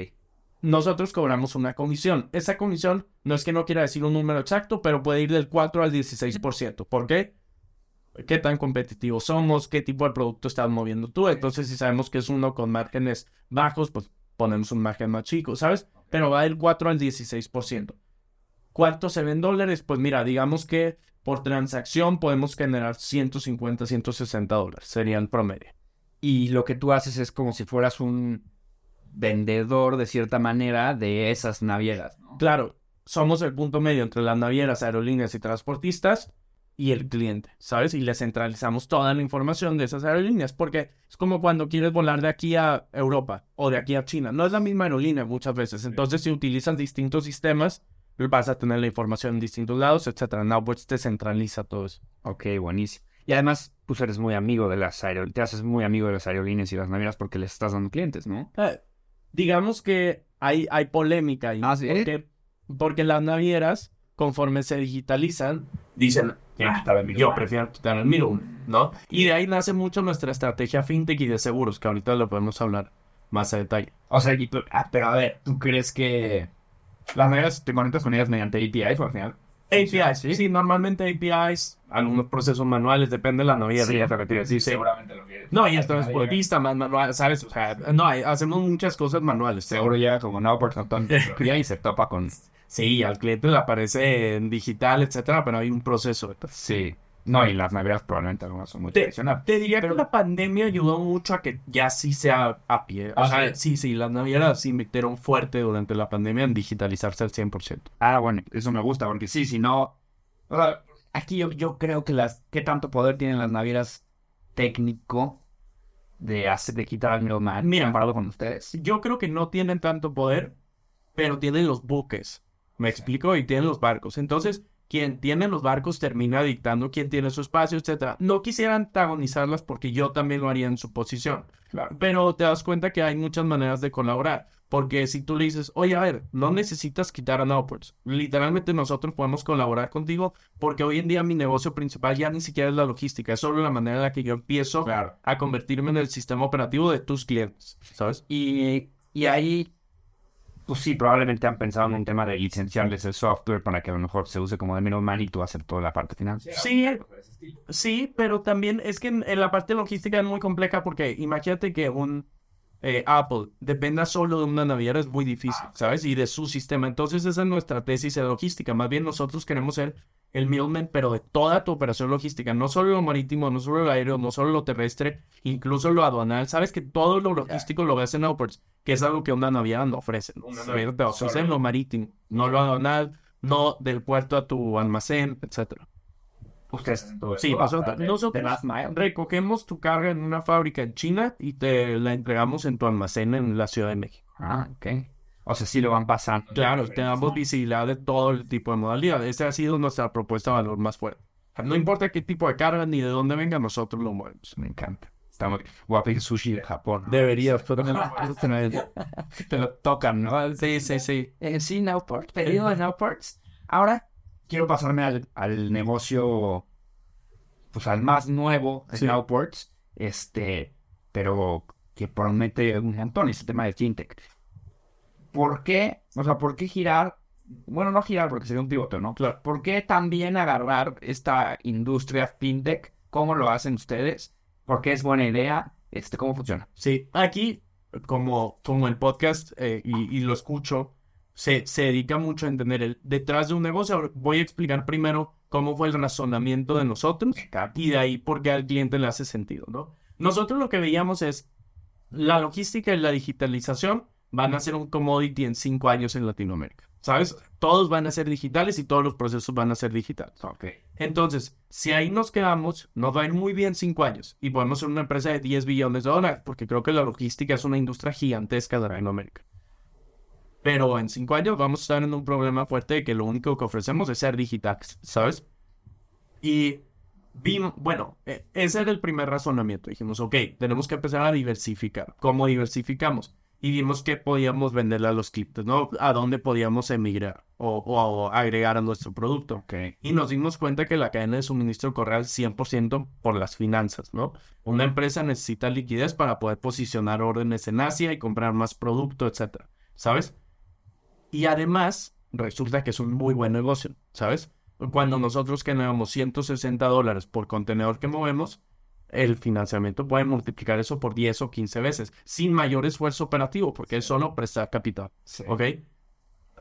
Nosotros cobramos una comisión. Esa comisión no es que no quiera decir un número exacto, pero puede ir del 4 al 16%. ¿Por qué? ¿Qué tan competitivos somos? ¿Qué tipo de producto estás moviendo tú? Entonces, si sabemos que es uno con márgenes bajos, pues ponemos un margen más chico, ¿sabes? Pero va del 4 al 16%. ¿Cuánto se ve en dólares? Pues mira, digamos que por transacción podemos generar 150, 160 dólares. Sería el promedio. Y lo que tú haces es como si fueras un vendedor, de cierta manera, de esas navieras. ¿no? Claro, somos el punto medio entre las navieras, aerolíneas y transportistas y el cliente, ¿sabes? Y le centralizamos toda la información de esas aerolíneas, porque es como cuando quieres volar de aquí a Europa o de aquí a China. No es la misma aerolínea muchas veces. Entonces, si utilizan distintos sistemas, vas a tener la información en distintos lados, etcétera. Nowboards te centraliza todo eso. Ok, buenísimo. Y además, pues eres muy amigo de las aerolíneas, te haces muy amigo de las aerolíneas y las navieras porque les estás dando clientes, ¿no? Eh, digamos que hay, hay polémica ahí. Ah, ¿sí? Porque, porque las navieras, conforme se digitalizan, dicen, Ah, yo prefiero quitar el middleman, ¿no? Y de ahí nace mucho nuestra estrategia fintech y de seguros, que ahorita lo podemos hablar más a detalle. O sea, y tú- ah, pero a ver, ¿tú crees que las navieras te conectas con ellas mediante APIs o al final? APIs, ¿sí? normalmente APIs, algunos procesos manuales, depende de la naviera. Sí, decir, Sí. seguramente lo que... No, y esto es transportista, más manual, ¿sabes? O sea, no, hacemos muchas cosas manuales. Seguro llega como no por tanto y ahí se topa con... Sí, al cliente le aparece en digital, etcétera, pero hay un proceso. Sí. No, y las navieras probablemente algunas son muy Te, tradicionales. te diría que la pandemia ayudó mucho a que ya sí sea a pie. O Ah, sea, sí, sí, las navieras se invirtieron fuerte durante la pandemia en digitalizarse al 100%. Ah, bueno, eso me gusta, porque sí, si no... O sea, aquí yo, yo creo que las... ¿Qué tanto poder tienen las navieras técnico de hacer, de quitar al middleman Mira. comparado con ustedes? Yo creo que no tienen tanto poder, pero tienen los buques. ¿Me explico? Y tienen los barcos. Entonces, quien tiene los barcos termina dictando quién tiene su espacio, etcétera. No quisiera antagonizarlas porque yo también lo haría en su posición. Claro. Pero te das cuenta que hay muchas maneras de colaborar. Porque si tú le dices, oye, a ver, no necesitas quitar a Nowports. Literalmente nosotros podemos colaborar contigo porque hoy en día mi negocio principal ya ni siquiera es la logística, es solo la manera en la que yo empiezo Claro. a convertirme en el sistema operativo de tus clientes, ¿sabes? Y, y ahí, pues sí, probablemente han pensado en un tema de licenciarles el software para que a lo mejor se use como de middleman y tú hacer toda la parte financiera. Sí, sí, pero también es que en, en la parte logística es muy compleja porque imagínate que un eh, Apple dependa solo de una naviera es muy difícil, ¿sabes? Y de su sistema. Entonces esa es nuestra tesis de logística. Más bien nosotros queremos ser el middleman, pero de toda tu operación logística. No solo lo marítimo, no solo lo aéreo, no solo lo terrestre, incluso lo aduanal. Sabes que todo lo logístico lo ves en Upwards, que es algo que una naviera no ofrece. Una naviera te ofrece lo marítimo, no lo aduanal, no del puerto a tu almacén, etcétera. Ustedes Sí, eso, nosotros, recogemos tu carga en una fábrica en China y te la entregamos en tu almacén en la Ciudad de México. Ah, ok. O sea, sí lo van pasando. Claro, te damos visibilidad de todo el tipo de modalidad. Esa ha sido nuestra propuesta de valor más fuerte. No importa qué tipo de carga ni de dónde venga, nosotros lo movemos. Me encanta. A pedir sushi de Japón. ¿no? Deberías, pero Te lo tocan, ¿no? Sí, sí, sí. Eh, sí, Nowport. Pedido en Nowports. Ahora quiero pasarme al, al negocio, pues al más nuevo, de Sí. Nowports, este, pero que promete un montón ese tema de fintech. ¿Por qué? O sea, ¿por qué girar? Bueno, no girar porque sería un pivote, ¿no? Claro. ¿Por qué también agarrar esta industria fintech? ¿Cómo lo hacen ustedes? ¿Por qué es buena idea? Este, ¿Cómo funciona? Sí, aquí, como, como el podcast, eh, y, y lo escucho, se, se dedica mucho a entender el detrás de un negocio. Voy a explicar primero cómo fue el razonamiento de nosotros y de ahí por qué al cliente le hace sentido, ¿no? Nosotros lo que veíamos es la logística y la digitalización van a ser un commodity en cinco años en Latinoamérica, ¿sabes? Todos van a ser digitales y todos los procesos van a ser digitales. Ok. Entonces, si ahí nos quedamos, nos va a ir muy bien cinco años y podemos ser una empresa de 10 billones de dólares, porque creo que la logística es una industria gigantesca de Latinoamérica. Pero en cinco años vamos a estar en un problema fuerte de que lo único que ofrecemos es ser digitales, ¿sabes? Y vimos, bueno, e- ese era el primer razonamiento. Dijimos, ok, tenemos que empezar a diversificar. ¿Cómo diversificamos? Y vimos que podíamos venderle a los clientes, ¿no? A dónde podíamos emigrar o, o agregar a nuestro producto. Ok. Y nos dimos cuenta que la cadena de suministro corre al 100% por las finanzas, ¿no? Una empresa necesita liquidez para poder posicionar órdenes en Asia y comprar más producto, etcétera, ¿sabes? Y además, resulta que es un muy buen negocio, ¿sabes? Cuando nosotros generamos 160 dólares por contenedor que movemos, el financiamiento puede multiplicar eso por 10 o 15 veces, sin mayor esfuerzo operativo, porque es solo prestar capital. Sí. ¿Ok?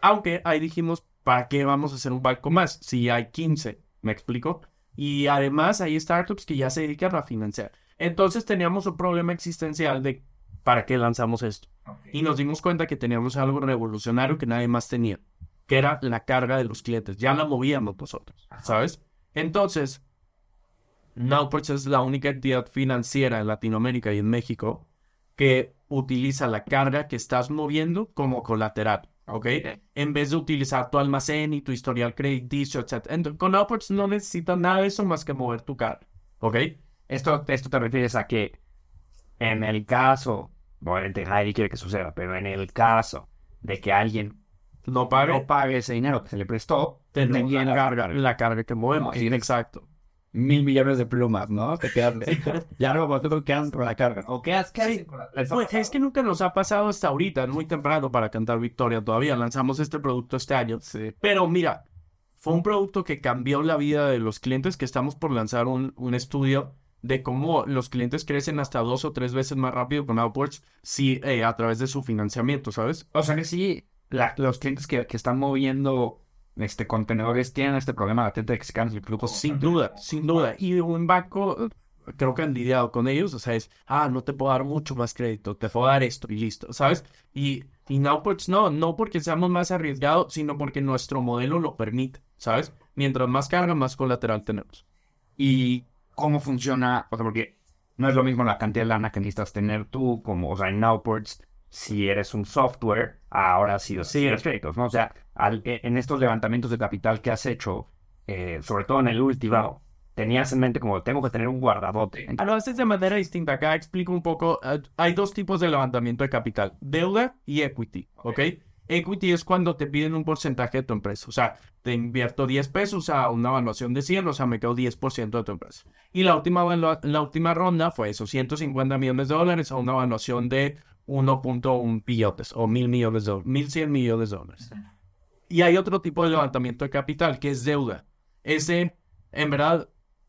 Aunque ahí dijimos, ¿para qué vamos a hacer un banco más si hay 15? ¿Me explico? Y además hay startups que ya se dedican a financiar. Entonces teníamos un problema existencial de ¿para qué lanzamos esto? Y nos dimos cuenta que teníamos algo revolucionario que nadie más tenía, que era la carga de los clientes. Ya la movíamos nosotros, ¿sabes? Entonces, Nowports es la única entidad financiera en Latinoamérica y en México que utiliza la carga que estás moviendo como colateral, ¿ok? En vez de utilizar tu almacén y tu historial crediticio, etc. Entonces, con Nowports no necesitas nada de eso más que mover tu carga, ¿ok? Esto, esto te refieres a que en el caso, obviamente nadie quiere que suceda, pero en el caso de que alguien No pague, no pague ese dinero que se le prestó, tenemos viene la la carga, la carga que movemos. Sí. Exacto. Mil millones de plumas, ¿no? Te quedan, ya no, pues, tú quedas con la carga. ¿O Pues, pasado? es que nunca nos ha pasado hasta ahorita, es muy temprano para cantar victoria todavía. Lanzamos este producto este año. Pero mira, fue un producto que cambió la vida de los clientes, que estamos por lanzar un, un estudio de cómo los clientes crecen hasta dos o tres veces más rápido con Outwards si, eh, a través de su financiamiento, ¿sabes? O sea que sí, la- los clientes que, que están moviendo este contenedores tienen este problema latente de que se cansan el flujo. Sin duda, sin duda. Y un banco, creo que han lidiado con ellos, o sea, es, ah, no te puedo dar mucho más crédito, te puedo dar esto y listo, ¿sabes? Y, y Nowports no, no porque seamos más arriesgados, sino porque nuestro modelo lo permite, ¿sabes? Mientras más carga, más colateral tenemos. y cómo funciona, o sea, porque no es lo mismo la cantidad de lana que necesitas tener tú, como, o sea, en Nowports, si eres un software, ahora sí, sí eres créditos, ¿no? O sea, al- e- en estos levantamientos de capital que has hecho, eh, sobre todo en el último, tenías en mente como, tengo que tener un guardabote. Ah, lo haces de manera distinta. Acá explico un poco. eh, hay dos tipos de levantamiento de capital: deuda y equity. ¿Ok? Equity es cuando te piden un porcentaje de tu empresa. O sea, te invierto 10 pesos a una evaluación de 100, o sea, me quedo 10% de tu empresa. Y la última, la última ronda fue esos 150 millones de dólares a una evaluación de 1.1 billones o mil millones de dólares, 1.100 millones de dólares. Y hay otro tipo de levantamiento de capital que es deuda. Ese, en verdad,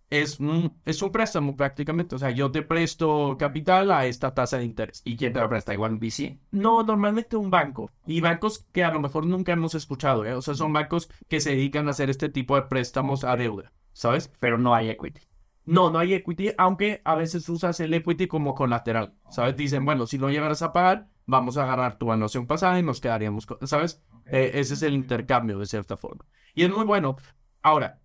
es un, es un préstamo prácticamente. O sea, yo te presto capital a esta tasa de interés. ¿Y quién te lo presta? ¿Igual un VC? No, normalmente un banco. Y bancos que a lo mejor nunca hemos escuchado. ¿eh? O sea, son bancos que se dedican a hacer este tipo de préstamos a deuda. ¿Sabes? Pero no hay equity. No, no hay equity, aunque a veces usas el equity como colateral. ¿Sabes? Dicen, bueno, si no llegaras a pagar, vamos a agarrar tu evaluación pasada y nos quedaríamos, con- ¿sabes? Eh, ese es el intercambio de cierta forma. Y es muy bueno. Ahora,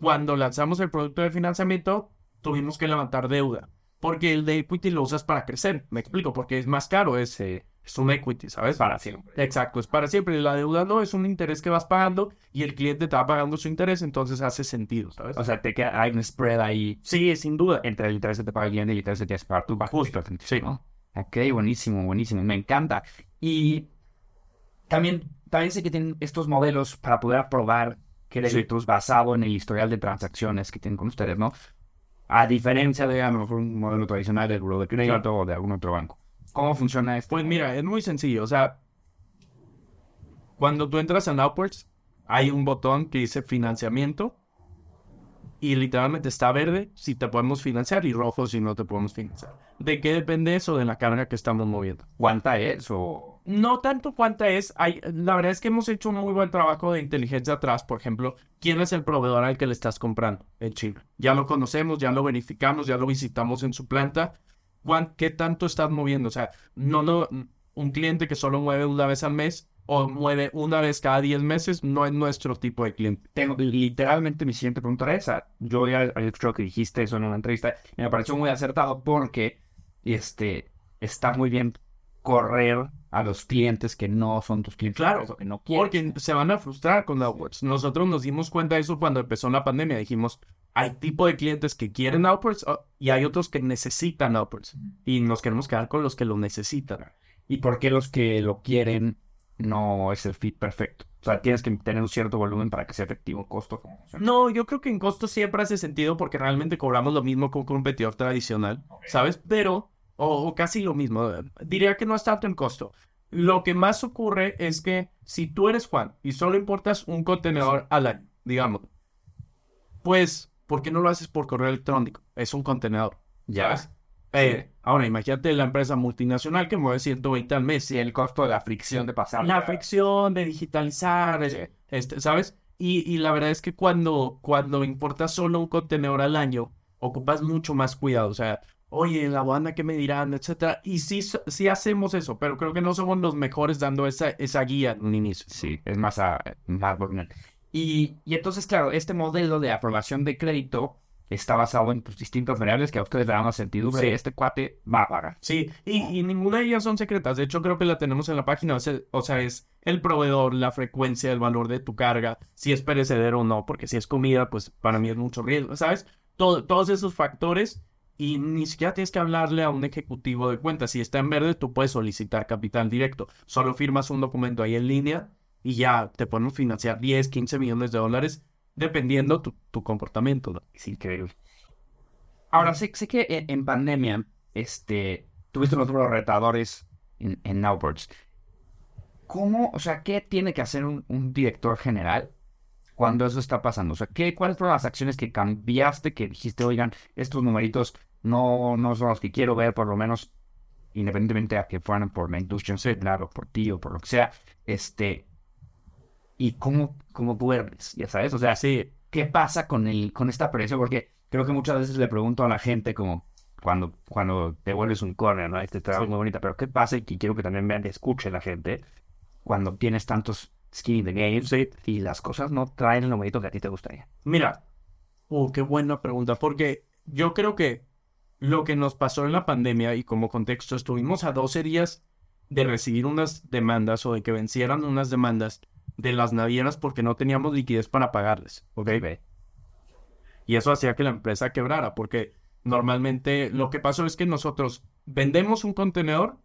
cuando lanzamos el producto de financiamiento, tuvimos que levantar deuda. Porque el de equity lo usas para crecer. Me explico, porque es más caro, es, eh, es un equity, ¿sabes? Para siempre. Exacto, es para siempre. La deuda no es un interés que vas pagando y el cliente te va pagando su interés, entonces hace sentido, ¿sabes? O sea, te queda, hay un spread ahí sí, sin duda. entre el interés que te paga el cliente y el interés que tienes que pagar tú. Justo, sí. ¿no? Ok, buenísimo, buenísimo. Me encanta. Y también, también sé que tienen estos modelos para poder aprobar créditos basado en el historial de transacciones que tienen con ustedes, ¿no? A diferencia de a lo mejor un modelo tradicional de buro de crédito o de algún otro banco. ¿Cómo funciona esto? Pues mira, es muy sencillo. O sea, cuando tú entras en Upwards, hay un botón que dice financiamiento y literalmente está verde si te podemos financiar y rojo si no te podemos financiar. ¿De qué depende eso? De la carga que estamos moviendo. ¿Cuánta es o...? No tanto cuánta es, hay, la verdad es que hemos hecho un muy buen trabajo de inteligencia atrás. Por ejemplo, ¿quién es el proveedor al que le estás comprando en China? Ya lo conocemos, ya lo verificamos, ya lo visitamos en su planta. ¿Cuán- ¿Qué tanto estás moviendo? O sea, no, no, un cliente que solo mueve una vez al mes o mueve una vez cada 10 meses no es nuestro tipo de cliente. Tengo, literalmente mi siguiente pregunta era esa. Yo ya escuchado que dijiste eso en una entrevista y me pareció muy acertado porque este, está muy bien correr a los clientes que no son tus clientes. Claro, que no quieres. Porque se van a frustrar con Outwards. Nosotros nos dimos cuenta de eso cuando empezó la pandemia. Dijimos, hay tipo de clientes que quieren Outwards oh, y hay otros que necesitan Outwards. Y nos queremos quedar con los que lo necesitan. ¿Y por qué los que lo quieren no es el fit perfecto? O sea, tienes que tener un cierto volumen para que sea efectivo el costo. No, yo creo que en costo siempre hace sentido porque realmente cobramos lo mismo que un competidor tradicional, ¿sabes? Pero, o, o casi lo mismo. Diría que no es tanto en costo. Lo que más ocurre es que si tú eres Juan y solo importas un contenedor al año, digamos, pues, ¿por qué no lo haces por correo electrónico? Es un contenedor, Ya. ¿sabes? Eh, ahora, imagínate la empresa multinacional que mueve 120 al mes. Sí, el costo de la fricción de pasar. La fricción de digitalizar. eh, este, ¿sabes? Y, y la verdad es que cuando, cuando importas solo un contenedor al año, ocupas mucho más cuidado. O sea, oye, la banda que me dirán, etcétera. Y sí, sí hacemos eso, pero creo que no somos los mejores dando esa, esa guía en un inicio. Sí, es más, a, más y, y entonces, claro, este modelo de aprobación de crédito está basado en pues, distintas variables que a ustedes le dan más sentido. Sí. Este cuate va a pagar. Sí, y, y, ninguna de ellas son secretas. De hecho, creo que la tenemos en la página. O sea, o sea, es el proveedor, la frecuencia, el valor de tu carga, si es perecedero o no, porque si es comida, pues para mí es mucho riesgo, ¿sabes? Todo, todos esos factores y ni siquiera tienes que hablarle a un ejecutivo de cuentas. Si está en verde, tú puedes solicitar capital directo. Solo firmas un documento ahí en línea y ya te podemos financiar 10, 15 millones de dólares dependiendo tu, tu comportamiento. Es increíble. Ahora, sé, sé que en, pandemia este, tuviste unos retadores en, en Nowboards. ¿Cómo, o sea, qué tiene que hacer un, director general cuando eso está pasando? O sea, ¿qué, ¿cuáles fueron las acciones que cambiaste, que dijiste, oigan, estos numeritos no, no son los que quiero ver, por lo menos independientemente a que fueran por la industria, claro, por ti o por lo que sea, este, y cómo, cómo duermes, ya sabes, o sea, sí, ¿qué pasa con, el, con esta presión? Porque creo que muchas veces le pregunto a la gente como cuando, cuando te vuelves un corner, ¿no? Este trabajo muy bonita, pero ¿qué pasa? Y quiero que también vean, escuche la gente, cuando tienes tantos skin in the game y las cosas no traen el numerito que a ti te gustaría. Mira, oh, qué buena pregunta, porque yo creo que lo que nos pasó en la pandemia y como contexto, estuvimos a 12 días de recibir unas demandas o de que vencieran unas demandas de las navieras porque no teníamos liquidez para pagarles. ¿Ok? Y eso hacía que la empresa quebrara porque normalmente lo que pasó es que nosotros vendemos un contenedor,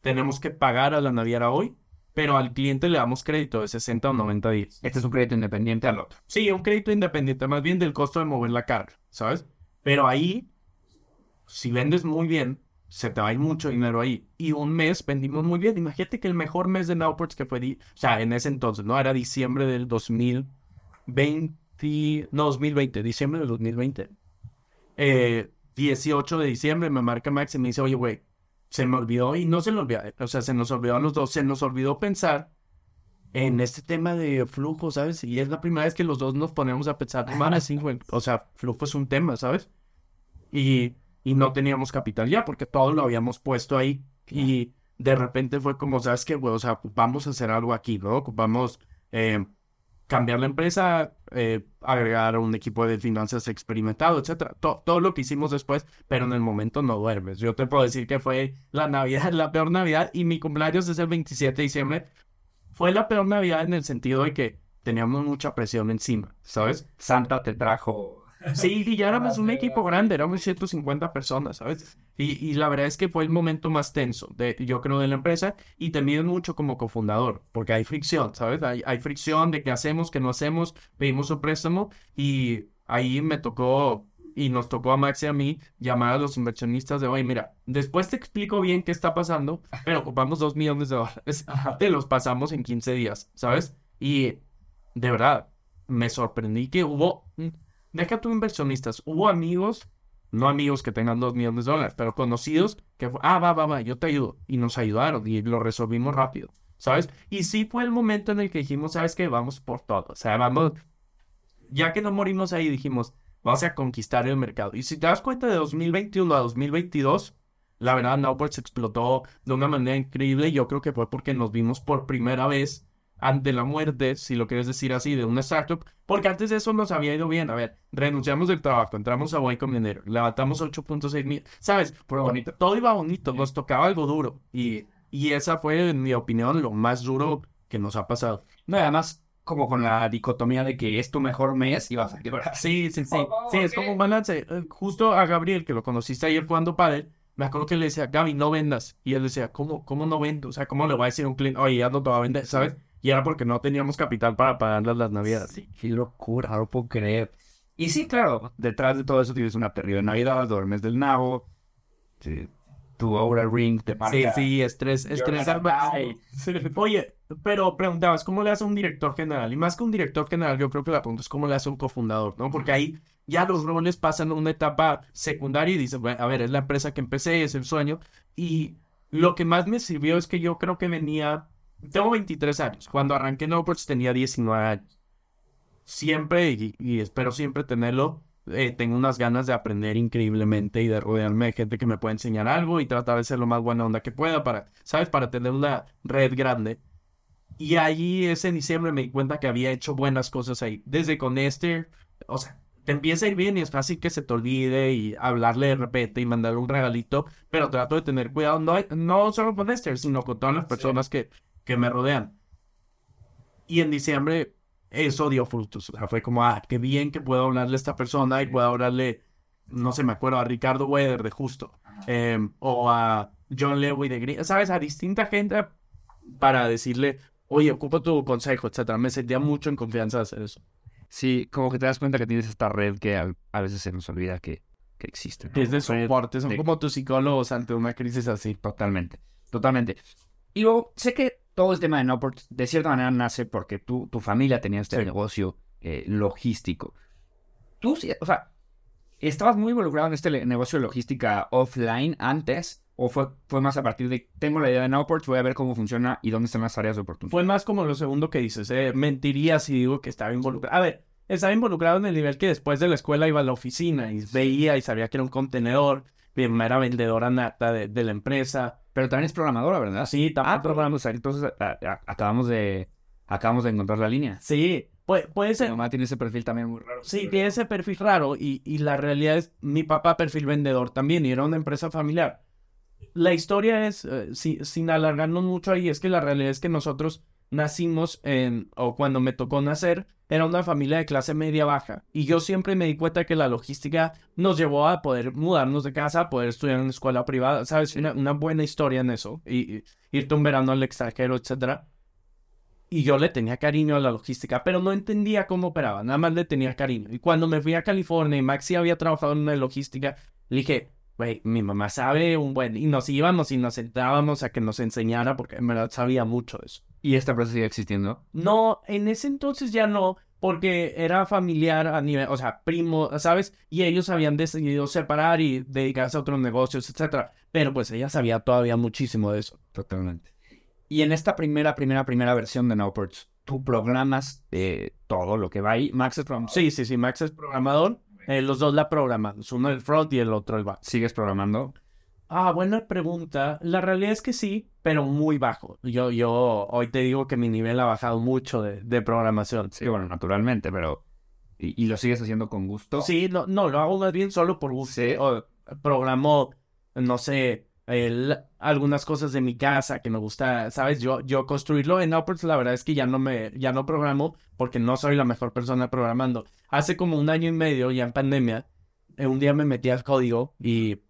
tenemos que pagar a la naviera hoy, pero al cliente le damos crédito de 60 o 90 días. Este es un crédito independiente al otro. Sí, un crédito independiente, más bien del costo de mover la carga, ¿sabes? Pero ahí si vendes muy bien, se te va a ir mucho dinero ahí. Y un mes vendimos muy bien. Imagínate que el mejor mes de Nowports que fue, o sea, en ese entonces, ¿no? Era diciembre del 2020, no, 2020, diciembre del 2020. Eh, 18 de diciembre me marca Max y me dice, oye, güey, se me olvidó y no se lo olvidó, o sea, se nos olvidó a los dos, se nos olvidó pensar en este tema de flujo, ¿sabes? Y es la primera vez que los dos nos ponemos a pensar, así, güey, o sea, flujo es un tema, ¿sabes? Y y no teníamos capital ya porque todo lo habíamos puesto ahí y de repente fue como, ¿sabes qué? o sea, vamos a hacer algo aquí, ¿no? Ocupamos eh, cambiar la empresa, eh, agregar un equipo de finanzas experimentado, etcétera. todo lo que hicimos después, pero en el momento no duermes. Yo te puedo decir que fue la Navidad, la peor Navidad y mi cumpleaños es el 27 de diciembre. Fue la peor Navidad en el sentido de que teníamos mucha presión encima, ¿sabes? Santa te trajo Sí, y ya éramos un equipo grande, éramos 150 personas, ¿sabes? Y, y, la verdad es que fue el momento más tenso, de, yo creo, de la empresa y también mucho como cofundador, porque hay fricción, ¿sabes? Hay, hay fricción de qué hacemos, qué no hacemos, pedimos un préstamo y ahí me tocó y nos tocó a Max y a mí llamar a los inversionistas de, oye, mira, después te explico bien qué está pasando, pero ocupamos dos millones de dólares, te los pasamos en 15 días, ¿sabes? Y de verdad, me sorprendí que hubo deja tu inversionistas. Hubo amigos, no amigos que tengan dos millones de dólares, pero conocidos que, ah, va, va, va, yo te ayudo. Y nos ayudaron y lo resolvimos rápido, ¿sabes? Y sí fue el momento en el que dijimos, ¿sabes qué? Vamos por todo. O sea, vamos, ya que no morimos ahí, dijimos, vamos a conquistar el mercado. Y si te das cuenta de 2021 a 2022, la verdad, Nowports explotó de una manera increíble. Yo creo que fue porque nos vimos por primera vez ante la muerte, si lo quieres decir así, de una startup, porque antes de eso nos había ido bien. A ver, renunciamos del trabajo, entramos a Y Combinator, levantamos 8.6 mil, ¿sabes? bonito. Todo iba bonito, nos tocaba algo duro. Y, y esa fue, en mi opinión, lo más duro que nos ha pasado. No, además, como con la dicotomía de que es tu mejor mes y vas a quebrar. Sí, sí, sí. Sí, es como un balance. Eh, justo a Gabriel, que lo conociste ayer jugando padre, me acuerdo que le decía, Gaby, no vendas. Y él decía, ¿cómo, cómo no vendo? O sea, ¿cómo le voy a decir a un cliente, oye, ya no te va a vender, ¿sabes? Y era porque no teníamos capital para pagarlas las navidades. Sí, qué locura, no puedo creer. Y sí, claro, detrás de todo eso tienes una terrible Navidad, duermes del nabo, tu Aura Ring te marca. Sí, sí, estrés, estrés. Oye, pero preguntabas, ¿cómo le hace un director general? Y más que un director general, yo creo que la pregunta es cómo le hace un cofundador, ¿no? Porque ahí ya los roles pasan a una etapa secundaria y dicen, bueno, a ver, es la empresa que empecé, es el sueño. Y lo que más me sirvió es que yo creo que venía tengo 23 años. Cuando arranqué en Upwards tenía 19 años. Siempre, y, y espero siempre tenerlo, eh, tengo unas ganas de aprender increíblemente y de rodearme de gente que me pueda enseñar algo y tratar de ser lo más buena onda que pueda para, ¿sabes? Para tener una red grande. Y allí ese diciembre me di cuenta que había hecho buenas cosas ahí. Desde con Esther, o sea, te empieza a ir bien y es fácil que se te olvide y hablarle de repente y mandarle un regalito, pero trato de tener cuidado, no, no solo con Esther, sino con todas las personas que, que me rodean. Y en diciembre eso dio frutos. O sea, fue como, ah, qué bien que puedo hablarle a esta persona y puedo hablarle, no sé, me acuerdo, a Ricardo Weather de Justo, em, o a John Lewis de Green, ¿sabes? A distinta gente para decirle, oye, ocupo tu consejo, etcétera. Me sentía mucho en confianza de hacer eso. Sí, como que te das cuenta que tienes esta red que a, veces se nos olvida que, que existe. Es de soporte, son como tus psicólogos ante una crisis así. Totalmente, totalmente. Y luego, sé que todo el tema de Noport de cierta manera nace porque tú, tu familia tenía este negocio eh, logístico. Tú, o sea, ¿estabas muy involucrado en este negocio de logística offline antes? ¿O fue, fue más a partir de, tengo la idea de Noport, voy a ver cómo funciona y dónde están las áreas de oportunidad? Fue más como lo segundo que dices, eh, mentiría si digo que estaba involucrado. A ver, estaba involucrado en el nivel que después de la escuela iba a la oficina y veía y sabía que era un contenedor, era vendedora nata de la empresa, pero también es programadora, ¿verdad? Sí, también ah, programamos. Entonces acabamos de acabamos de encontrar la línea. Sí, puede, puede ser. Mi mamá tiene ese perfil también muy raro. Sí, tiene ese perfil raro y, y la realidad es, mi papá perfil vendedor también y era una empresa familiar. La historia es, eh, sin alargarnos mucho ahí, es que la realidad es que nosotros nacimos en, o cuando me tocó nacer, era una familia de clase media baja. Y yo siempre me di cuenta que la logística nos llevó a poder mudarnos de casa, a poder estudiar en una escuela privada, ¿sabes? Una, una buena historia en eso. Y, irte un verano al extranjero, etcétera. Y yo le tenía cariño a la logística, pero no entendía cómo operaba, nada más le tenía cariño. Y cuando me fui a California y Maxi había trabajado en una logística, le dije, güey, mi mamá sabe un buen... Y nos íbamos y nos sentábamos a que nos enseñara porque en verdad sabía mucho de eso. ¿Y esta empresa sigue existiendo? No, en ese entonces ya no, porque era familiar a nivel, o sea, primo, ¿sabes? Y ellos habían decidido separar y dedicarse a otros negocios, etcétera. Pero pues ella sabía todavía muchísimo de eso. Totalmente. Y en esta primera, primera, primera versión de Nowports, tú programas eh, todo lo que va ahí. Max es programador. Sí, sí, sí, Max es programador. Eh, los dos la programan. Uno el front y el otro el back. ¿Sigues programando? Ah, buena pregunta. La realidad es que sí, pero muy bajo. Yo, yo hoy te digo que mi nivel ha bajado mucho de, programación. Sí, bueno, naturalmente, pero... ¿Y, lo sigues haciendo con gusto? Sí, no, no, lo hago más bien solo por gusto. Sí. programo, no sé, algunas cosas de mi casa que me gusta, ¿sabes? Yo, yo construirlo en Upwards, la verdad es que ya no me, ya no programo porque no soy la mejor persona programando. Hace como un año y medio, ya en pandemia, eh, un día me metí al código y,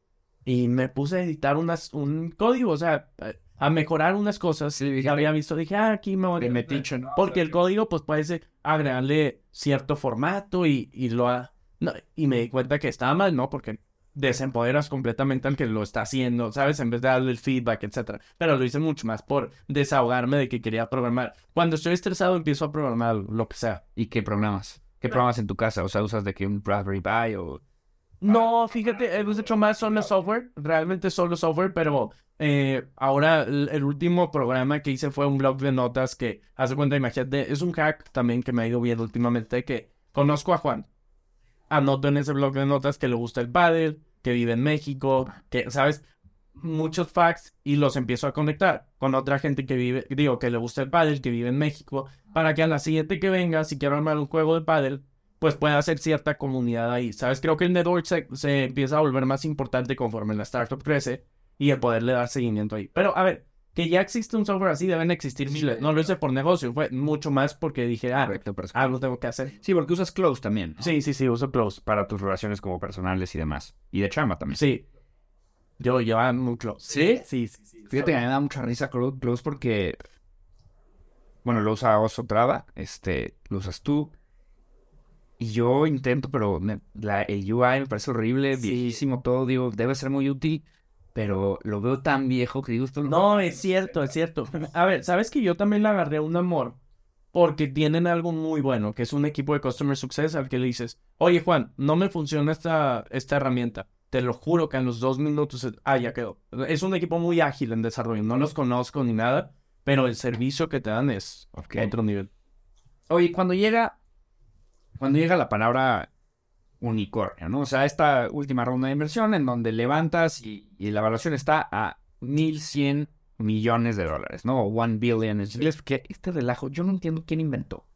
y me puse a editar unas, un código, o sea, a mejorar unas cosas que había visto. Dije, ah, aquí me voy a meter. Porque el código, pues puede agregarle cierto formato y, y lo ha... No, y me di cuenta que estaba mal, ¿no? Porque desempoderas completamente al que lo está haciendo, ¿sabes? En vez de darle el feedback, etcétera. Pero lo hice mucho más por desahogarme de que quería programar. Cuando estoy estresado empiezo a programar lo que sea. ¿Y qué programas? ¿Qué programas en tu casa? O sea, ¿usas de que un Raspberry Pi o...? No, fíjate, hemos hecho más solo software, realmente solo software, pero eh, ahora el, último programa que hice fue un blog de notas que, hace cuenta, imagínate, es un hack también que me ha ido bien últimamente, que conozco a Juan. Anoto en ese blog de notas que le gusta el paddle, que vive en México, que, ¿sabes? Muchos facts y los empiezo a conectar con otra gente que vive, digo, que le gusta el pádel, que vive en México, para que a la siguiente que venga, si quiero armar un juego de pádel, pues pueda hacer cierta comunidad ahí, ¿sabes? Creo que el network se, empieza a volver más importante conforme la startup crece y el poderle dar seguimiento ahí. Pero, a ver, que ya existe un software así, deben existir miles. No lo hice por negocio, fue mucho más porque dije, ah, algo tengo que hacer. Sí, porque usas Close también. Sí, sí, sí, uso Close. Para tus relaciones como personales y demás. Y de chamba también. Sí. Yo llevaba muy Close. ¿Sí? Sí, sí, sí. Fíjate que me da mucha risa Close porque... Bueno, lo usa Oso Traba, este, lo usas tú. Y yo intento, pero la, el UI me parece horrible, viejísimo todo. Digo, debe ser muy útil pero lo veo tan viejo que digo esto. No, es cierto, es cierto. A ver, ¿sabes que yo también le agarré un amor? Porque tienen algo muy bueno, que es un equipo de Customer Success al que le dices, oye Juan, no me funciona esta, esta herramienta. Te lo juro que en los dos minutos, ah, ya quedó. Es un equipo muy ágil en desarrollo, no los conozco ni nada, pero el servicio que te dan es otro nivel. Oye, cuando llega, cuando llega la palabra unicornio, ¿no? O sea, esta última ronda de inversión en donde levantas y, y la evaluación está a 1100 millones de dólares, ¿no? O one billion en inglés, porque este relajo, yo no entiendo quién inventó.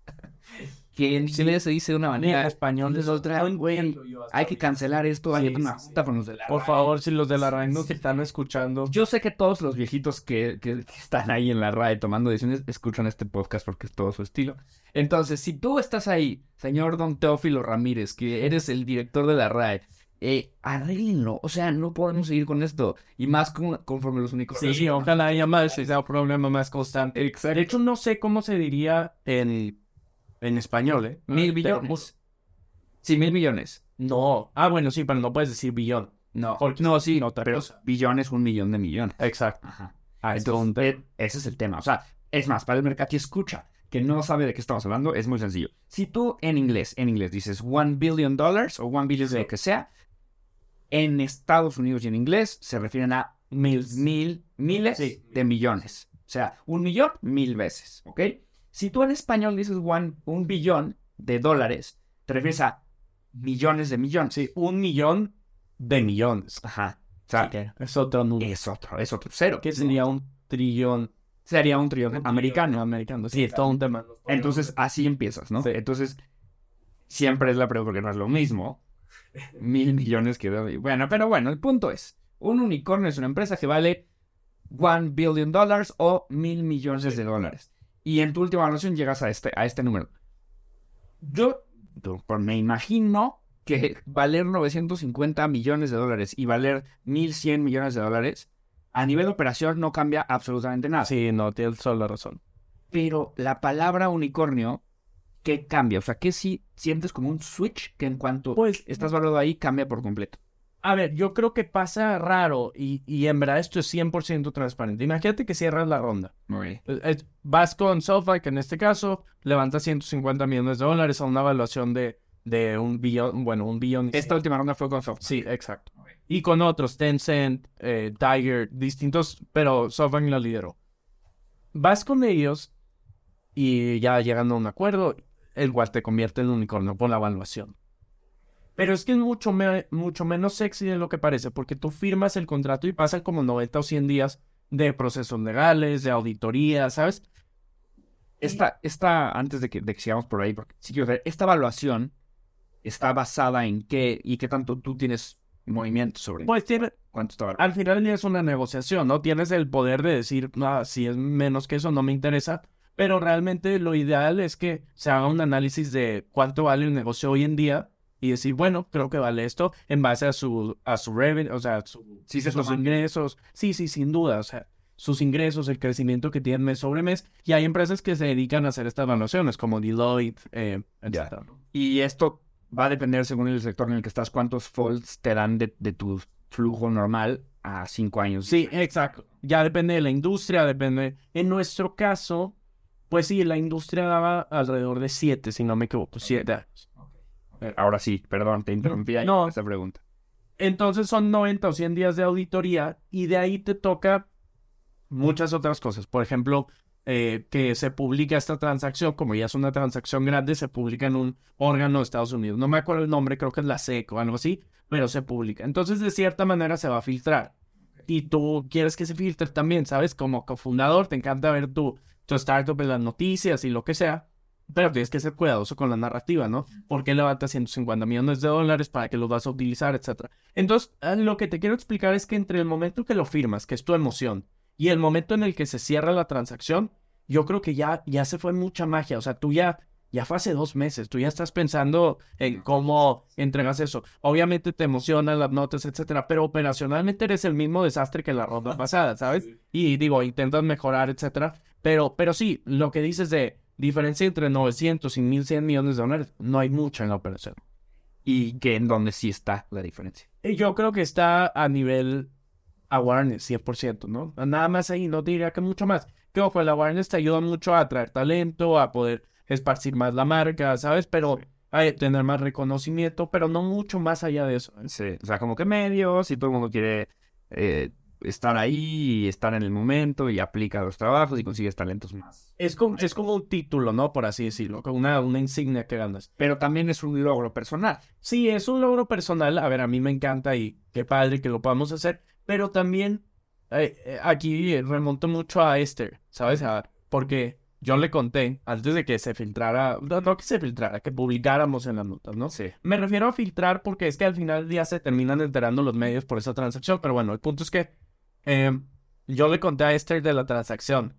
Que en Chile se dice de una manera, en español es otra, güey, hay que cancelar esto, hay una junta con los de la Por favor, si los de la RAE nos están escuchando. Yo sé que todos los viejitos que, que, están ahí en la RAE tomando decisiones escuchan este podcast porque es todo su estilo. Entonces, si tú estás ahí, señor Don Teófilo Ramírez, que eres el director de la RAE, eh. O sea, no podemos seguir con esto. Y más conforme los únicos. Sí, ojalá haya más, sea un problema más constante. Exacto. De hecho, no sé cómo se diría en en español, ¿eh? Mil billones. Sí, mil millones. No. Ah, bueno, sí, pero no puedes decir billón. No. no, sí, no, pero billón es un millón de millones. Exacto. Ajá. Ah, entonces, ese es el tema. O sea, es más, para el mercado que escucha, que no sabe de qué estamos hablando, es muy sencillo. Si tú en inglés, en inglés dices one billion dollars o one billion de lo que sea, en Estados Unidos y en inglés se refieren a mil, mil, miles de millones. O sea, un millón, mil veces, ¿ok? Si tú en español dices one, un billón de dólares, te refieres a millones de millones. Sí, un millón de millones. Ajá. O sea, es otro número. Es otro, es otro cero. ¿Qué sería un trillón? Sería un trillón americano. americano. Sí, es todo un tema. Entonces, así empiezas, ¿no? Entonces, siempre es la pregunta porque no es lo mismo. Mil millones que... Bueno, pero bueno, el punto es, un unicornio es una empresa que vale one billion dollars o mil millones de dólares y en tu última evaluación llegas a este, a este número. Yo me imagino que valer 950 millones de dólares y valer 1.100 millones de dólares, a nivel de operación no cambia absolutamente nada. Sí, no, tienes toda la razón. Pero la palabra unicornio, ¿qué cambia? O sea, ¿qué si sientes como un switch que en cuanto pues, estás valorado ahí cambia por completo? A ver, yo creo que pasa raro y, y en verdad esto es 100% transparente. Imagínate que cierras la ronda. Vas con SoFi, que en este caso levanta 150 millones de dólares a una evaluación de, de un billón, bueno, un billón. Esta última ronda fue con SoFi. Sí, exacto. Y con otros, Tencent, eh, Tiger, distintos, pero SoftBank la lideró. Vas con ellos y ya llegando a un acuerdo, el cual te convierte en unicornio por la evaluación. Pero es que es mucho, mucho menos sexy de lo que parece, porque tú firmas el contrato y pasan como 90 o 100 días de procesos legales, de auditoría, ¿sabes? Esta, esta antes de que, de que sigamos por ahí, porque sí quiero ver, esta evaluación está basada en qué y qué tanto tú tienes movimiento sobre pues tiene cuánto está al final es una negociación no tienes el poder de decir no si es menos que eso no me interesa pero realmente lo ideal es que se haga un análisis de cuánto vale el negocio hoy en día y decir, bueno, creo que vale esto en base a su, a su revenue, o sea, su, sus ingresos. Sí, sí, sin duda, o sea, sus ingresos, el crecimiento que tienen mes sobre mes. Y hay empresas que se dedican a hacer estas evaluaciones, como Deloitte, eh, etc. Y esto va a depender según el sector en el que estás, cuántos folds te dan de, de tu flujo normal a cinco años. Sí, exacto. Ya depende de la industria, depende. En nuestro caso, pues sí, la industria daba alrededor de siete, si no me equivoco, siete años. Ahora sí, perdón, te interrumpí ahí no. esa pregunta. Entonces son 90 o 100 días de auditoría y de ahí te toca muchas otras cosas. Por ejemplo, eh, que se publica esta transacción, como ya es una transacción grande, se publica en un órgano de Estados Unidos. No me acuerdo el nombre, creo que es la SEC o algo así, pero se publica. Entonces, de cierta manera se va a filtrar. Y tú quieres que se filtre también, ¿sabes? Como cofundador, te encanta ver tu, tu startup en las noticias y lo que sea. Pero tienes que ser cuidadoso con la narrativa, ¿no? ¿Por qué levantas 150 millones de dólares? ¿Para que los vas a utilizar? Etcétera. Entonces, ah, lo que te quiero explicar es que entre el momento que lo firmas, que es tu emoción, y el momento en el que se cierra la transacción, yo creo que ya, ya se fue mucha magia. O sea, tú ya, ya fue hace dos meses, tú ya estás pensando en cómo entregas eso. Obviamente te emocionan las notas, etcétera, pero operacionalmente eres el mismo desastre que la ronda pasada, ¿sabes? Y digo, intentas mejorar, etcétera. Pero, pero sí, lo que dices de diferencia entre 900 y 1100 millones de dólares, no hay mucho en la operación. ¿Y que en dónde sí está la diferencia? Yo creo que está a nivel awareness, 100%, ¿no? Nada más ahí, no diría que mucho más. Que ojo, el awareness te ayuda mucho a atraer talento, a poder esparcir más la marca, ¿sabes? Pero a tener más reconocimiento, pero no mucho más allá de eso. ¿eh? Sí, o sea, como que medios y todo el mundo quiere eh, estar ahí y estar en el momento y aplica los trabajos y consigues talentos más. Es como, es como un título, ¿no? Por así decirlo, una, una insignia que ganas. Pero también es un logro personal. Sí, es un logro personal. A ver, a mí me encanta y qué padre que lo podamos hacer. Pero también eh, eh, aquí remonto mucho a Esther, ¿sabes? A- porque yo le conté antes de que se filtrara, no, no que se filtrara, que publicáramos en las notas, ¿no? Sí. Me refiero a filtrar porque es que al final del día se terminan enterando los medios por esa transacción. Pero bueno, el punto es que eh, yo le conté a Esther de la transacción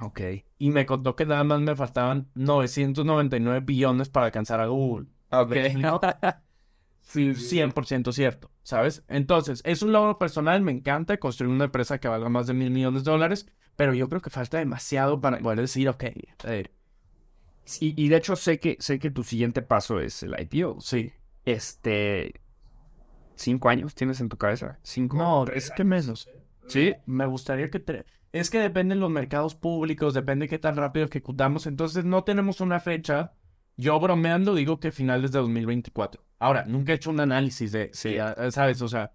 Ok. y me contó que nada más me faltaban 999 billones para alcanzar a Google. Ok. Sí, 100% cierto, ¿sabes? Entonces, es un logro personal, me encanta construir una empresa que valga más de mil millones de dólares, pero yo creo que falta demasiado para poder decir, ok, eh, Y, y de hecho sé que, sé que tu siguiente paso es el IPO. sí. Este... ¿Cinco años tienes en tu cabeza? ¿Cinco? No, es que menos. ¿Sí? Me gustaría que... Es que dependen los mercados públicos, depende qué tan rápido ejecutamos, entonces no tenemos una fecha. Yo bromeando digo que finales de 2024. Ahora, nunca he hecho un análisis de, Sí. ah, ¿sabes? O sea,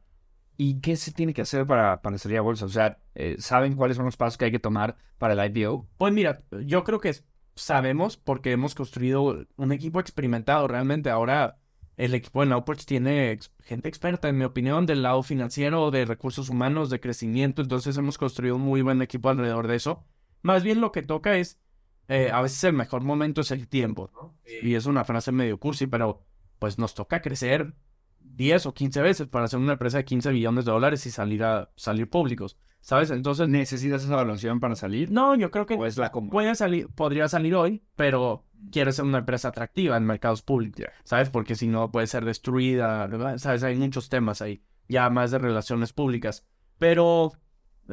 ¿Y qué se tiene que hacer para, para salir a bolsa? O sea, eh, ¿saben cuáles son los pasos que hay que tomar para el IPO? Pues mira, yo creo que sabemos porque hemos construido un equipo experimentado realmente. Ahora el equipo de Nowports tiene ex- gente experta, en mi opinión, del lado financiero, de recursos humanos, de crecimiento. Entonces hemos construido un muy buen equipo alrededor de eso. Más bien lo que toca es, eh, a veces el mejor momento es el tiempo. ¿no? Y es una frase medio cursi, pero pues nos toca crecer 10 o 15 veces para hacer una empresa de 15 billones de dólares y salir a salir públicos. ¿Sabes? Entonces, ¿Necesitas esa evaluación para salir? no, yo creo que ¿O es la puede salir, podría salir hoy, pero quiere ser una empresa atractiva en mercados públicos, Ya. ¿sabes? Porque si no puede ser destruida, ¿verdad? ¿sabes? Hay muchos temas ahí, ya más de relaciones públicas. Pero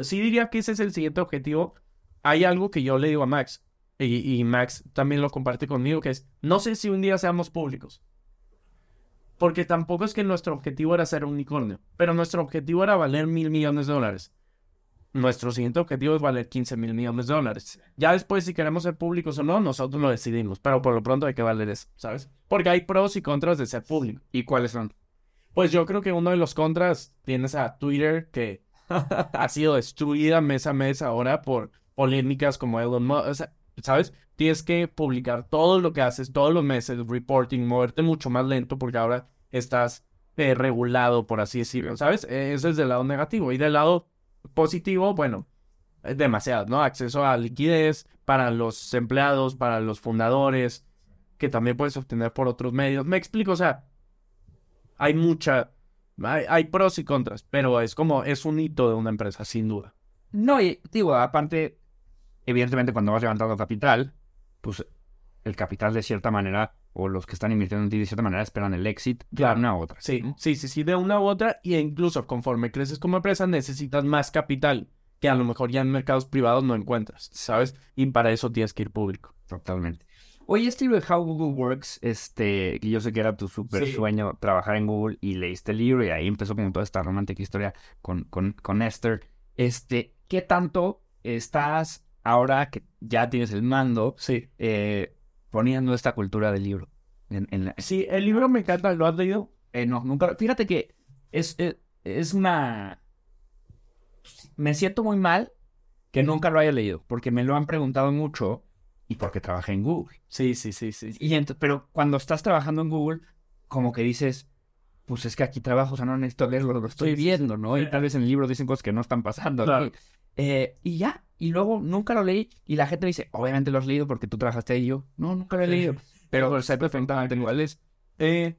sí diría que ese es el siguiente objetivo. Hay algo que yo le digo a Max, y, y Max también lo comparte conmigo, que es, no sé si un día seamos públicos. Porque tampoco es que nuestro objetivo era ser un unicornio, pero nuestro objetivo era valer mil millones de dólares. Nuestro siguiente objetivo es valer 15 mil millones de dólares. Ya después, si queremos ser públicos o no, nosotros lo decidimos. Pero por lo pronto hay que valer eso, ¿sabes? Porque hay pros y contras de ser público. ¿Y cuáles son? Pues yo creo que uno de los contras tienes a Twitter, que ha sido destruida mes a mes ahora por polémicas como Elon Musk. O sea, ¿sabes? Tienes que publicar todo lo que haces todos los meses, reporting, moverte mucho más lento porque ahora estás eh, regulado, por así decirlo, ¿sabes? Eh, Eso es del lado negativo. Y del lado positivo, bueno, es demasiado, ¿no? Acceso a liquidez para los empleados, para los fundadores, que también puedes obtener por otros medios. Me explico, o sea, hay mucha, hay, hay pros y contras, pero es como, es un hito de una empresa, sin duda. No, y digo, aparte, evidentemente cuando vas levantando capital, pues el capital de cierta manera, o los que están invirtiendo en ti de cierta manera, esperan el exit de Claro. una u otra. Sí, sí, sí, sí, de una u otra, y incluso conforme creces como empresa necesitas más capital que a lo mejor ya en mercados privados no encuentras, ¿sabes? Y para eso tienes que ir público. Totalmente. Oye, este libro de How Google Works, este, que yo sé que era tu súper Sí. sueño trabajar en Google y leíste el libro y ahí empezó como toda esta romántica historia con, con, con Esther. Este, ¿qué tanto estás ahora que ya tienes el mando Sí. eh, poniendo esta cultura del libro? En, en la- Sí, el libro me encanta, ¿lo has leído? Eh, no, nunca. Fíjate que es, es, es una. Me siento muy mal que nunca lo haya leído, porque me lo han preguntado mucho y porque trabajé en Google. Sí, sí, sí, sí. Y ent- pero cuando estás trabajando en Google, como que dices, pues es que aquí trabajo, o sea, no necesito leerlo, lo estoy viendo, ¿no? Y tal vez en el libro dicen cosas que no están pasando. Claro. Eh, y ya, y luego nunca lo leí y la gente me dice, obviamente lo has leído porque tú trabajaste ahí y yo, no, nunca lo he leído. Pero sé perfectamente igual es. Eh,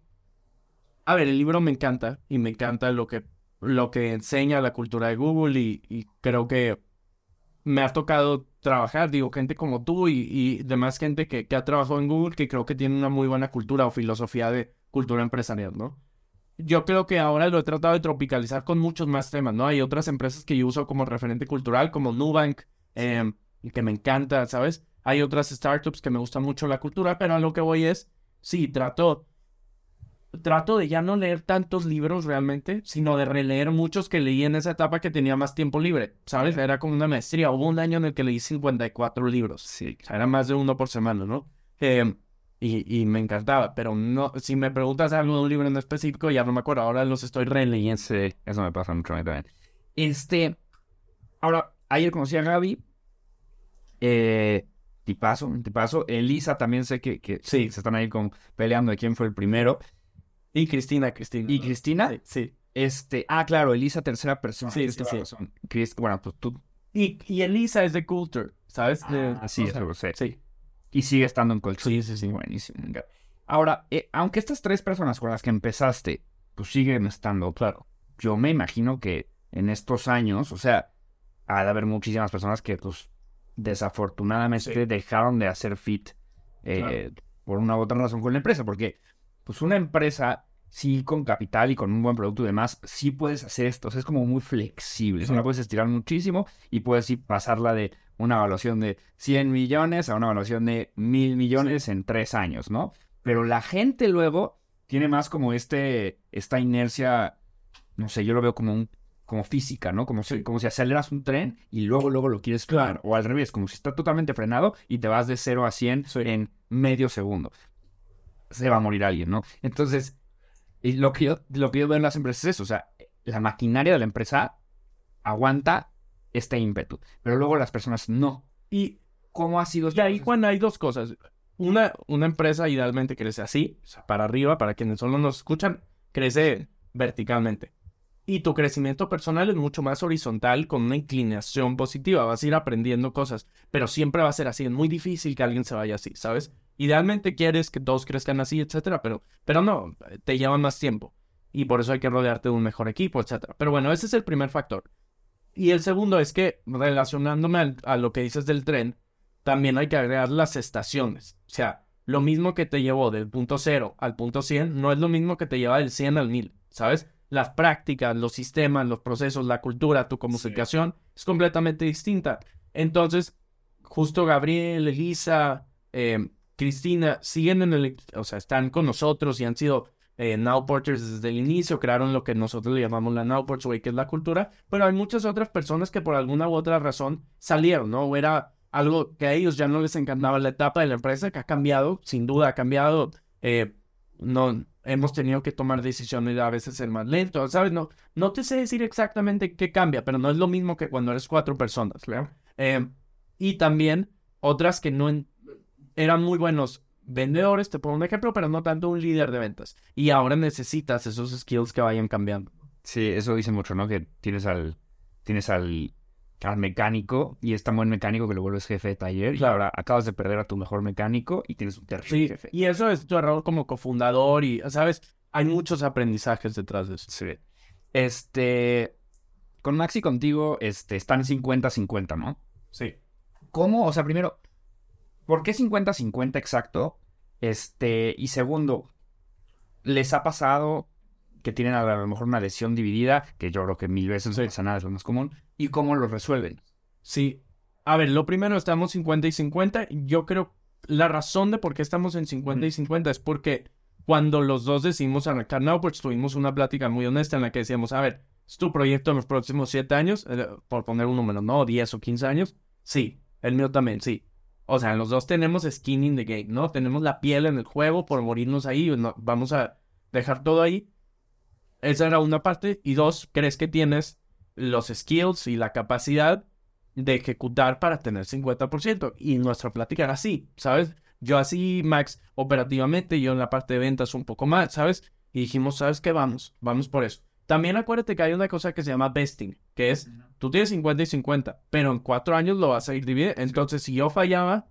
a ver, el libro me encanta y me encanta lo que, lo que enseña la cultura de Google y, y creo que me ha tocado trabajar, digo, gente como tú y, y demás gente que, que ha trabajado en Google que creo que tiene una muy buena cultura o filosofía de cultura empresarial, ¿no? Yo creo que ahora lo he tratado de tropicalizar con muchos más temas, ¿no? Hay otras empresas que yo uso como referente cultural, como Nubank, eh, que me encanta, ¿sabes? Hay otras startups que me gusta mucho la cultura, pero a lo que voy es, sí, trato, trato de ya no leer tantos libros realmente, sino de releer muchos que leí en esa etapa que tenía más tiempo libre, ¿sabes? Era como una maestría. Hubo un año en el que leí 54 libros. Sí. O sea, era más de uno por semana, ¿no? Eh, y, y me encantaba, pero no, si me preguntas algo de un libro en específico, ya no me acuerdo. Ahora los estoy releyendo. Sí, eso me pasa mucho a mí también. Este, ahora, ayer conocí a Gaby. Eh, tipazo, tipazo. Elisa también sé que, que Sí. se están ahí con, peleando de quién fue el primero. Y Cristina, Cristina. ¿Y Cristina? Sí, sí. Este, ah, claro, Elisa, tercera persona. Sí, sí, sí. razón. Chris- bueno, pues tú. Y, y Elisa es de Culture, ¿sabes? De- Ah, sí, o eso sea. Sí. Y sigue estando en Colchón. Sí, sí, sí. Buenísimo. Ahora, eh, aunque estas tres personas con las que empezaste, pues siguen estando, claro. Yo me imagino que en estos años, o sea, ha de haber muchísimas personas que, pues, desafortunadamente Sí. dejaron de hacer fit eh, por una u otra razón con la empresa, porque, pues, una empresa, sí, con capital y con un buen producto y demás, sí puedes hacer esto, o sea, es como muy flexible, o sea, la puedes estirar muchísimo y puedes sí pasarla de una evaluación de 100 millones a una evaluación de mil millones en tres años, ¿no? Pero la gente luego tiene más como este, esta inercia, no sé, yo lo veo como un, como física, ¿no? Como si, como si aceleras un tren y luego, luego lo quieres frenar. O al revés, como si está totalmente frenado y te vas de 0 a 100 en medio segundo. Se va a morir alguien, ¿no? Entonces, lo que yo, lo que yo veo en las empresas es eso, o sea, la maquinaria de la empresa aguanta este ímpetu, pero luego las personas no. Y ¿Cómo ha sido? Y ahí, Juan, hay dos cosas. Una, una empresa idealmente crece así, o sea, para arriba, para quienes solo nos escuchan, crece verticalmente. Y tu crecimiento personal es mucho más horizontal, con una inclinación positiva. Vas a ir aprendiendo cosas, pero siempre va a ser así. Es muy difícil que alguien se vaya así, ¿sabes? Idealmente quieres que todos crezcan así, etcétera, pero, pero no, te llevan más tiempo. Y por eso hay que rodearte de un mejor equipo, etcétera. Pero bueno, ese es el primer factor. Y el segundo es que, relacionándome al- a lo que dices del tren, también hay que agregar las estaciones. O sea, lo mismo que te llevó del punto cero al punto 100 no es lo mismo que te lleva del 100 al 1000, ¿sabes? Las prácticas, los sistemas, los procesos, la cultura, tu comunicación es completamente distinta. Entonces, justo Gabriel, Elisa, eh, Cristina siguen en el, o sea, están con nosotros y han sido eh, Now Porters desde el inicio, crearon lo que nosotros le llamamos la Now Ports Way, que es la cultura, pero hay muchas otras personas que por alguna u otra razón salieron, ¿no? O era algo que a ellos ya no les encantaba la etapa de la empresa, que ha cambiado, sin duda ha cambiado. eh, no, hemos tenido que tomar decisiones a veces ser más lentos, ¿sabes? No, no te sé decir exactamente qué cambia, pero no es lo mismo que cuando eres cuatro personas, ¿claro? Eh, y también otras que no en- eran muy buenos vendedores, te pongo un ejemplo, pero no tanto un líder de ventas. Y ahora necesitas esos skills que vayan cambiando. Sí, eso dice mucho, ¿no? Que tienes al, tienes al, al mecánico y es tan buen mecánico que lo vuelves jefe de taller y Claro. ahora acabas de perder a tu mejor mecánico y tienes un Sí, jefe. y eso es tu error como cofundador y, ¿sabes? Hay muchos aprendizajes detrás de eso. Sí. Este, con Max y contigo, este, están 50-50, ¿no? Sí. ¿Cómo? O sea, primero, ¿por qué 50-50 exacto? Este, y segundo, ¿les ha pasado que tienen a lo mejor una lesión dividida? Que yo creo que mil veces no pasa nada, es lo más común. ¿Y cómo lo resuelven? Sí. A ver, lo primero, estamos 50 y 50. Yo creo la razón de por qué estamos en 50 y 50 es porque cuando los dos decidimos arrancar Now, pues tuvimos una plática muy honesta en la que decíamos, a ver, ¿es tu proyecto en los próximos 7 años? Eh, por poner un número, ¿no? 10 o 15 años. Sí. El mío también, sí. O sea, los dos tenemos skin in the game, ¿no? Tenemos la piel en el juego por morirnos ahí. no- vamos a dejar todo ahí. Esa era una parte. Y dos, ¿crees que tienes los skills y la capacidad de ejecutar para tener 50%? Y nuestra plática era así, ¿sabes? Yo así, Max, operativamente, yo en la parte de ventas un poco más, ¿sabes? Y dijimos, ¿sabes qué? Vamos, vamos por eso. También acuérdate que hay una cosa que se llama vesting, que es, tú tienes 50 y 50, pero en cuatro años lo vas a ir dividiendo. Entonces, si yo fallaba,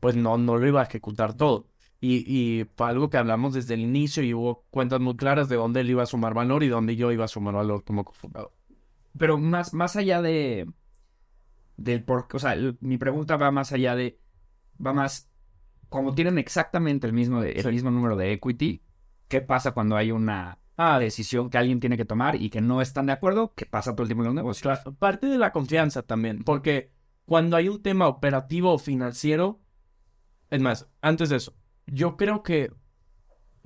pues no, no lo iba a ejecutar todo. Y, y fue algo que hablamos desde el inicio y hubo cuentas muy claras de dónde él iba a sumar valor y dónde yo iba a sumar valor como cofundador. Pero más, más allá de. Del por, o sea, el- mi pregunta va más allá de. Va más. Como tienen exactamente el mismo, de- el Sí. mismo número de equity, ¿qué pasa cuando hay una decisión que alguien tiene que tomar y que no están de acuerdo? ¿Qué pasa todo el tiempo en los negocios? Claro, parte de la confianza también, porque cuando hay un tema operativo o financiero, es más, antes de eso, yo creo que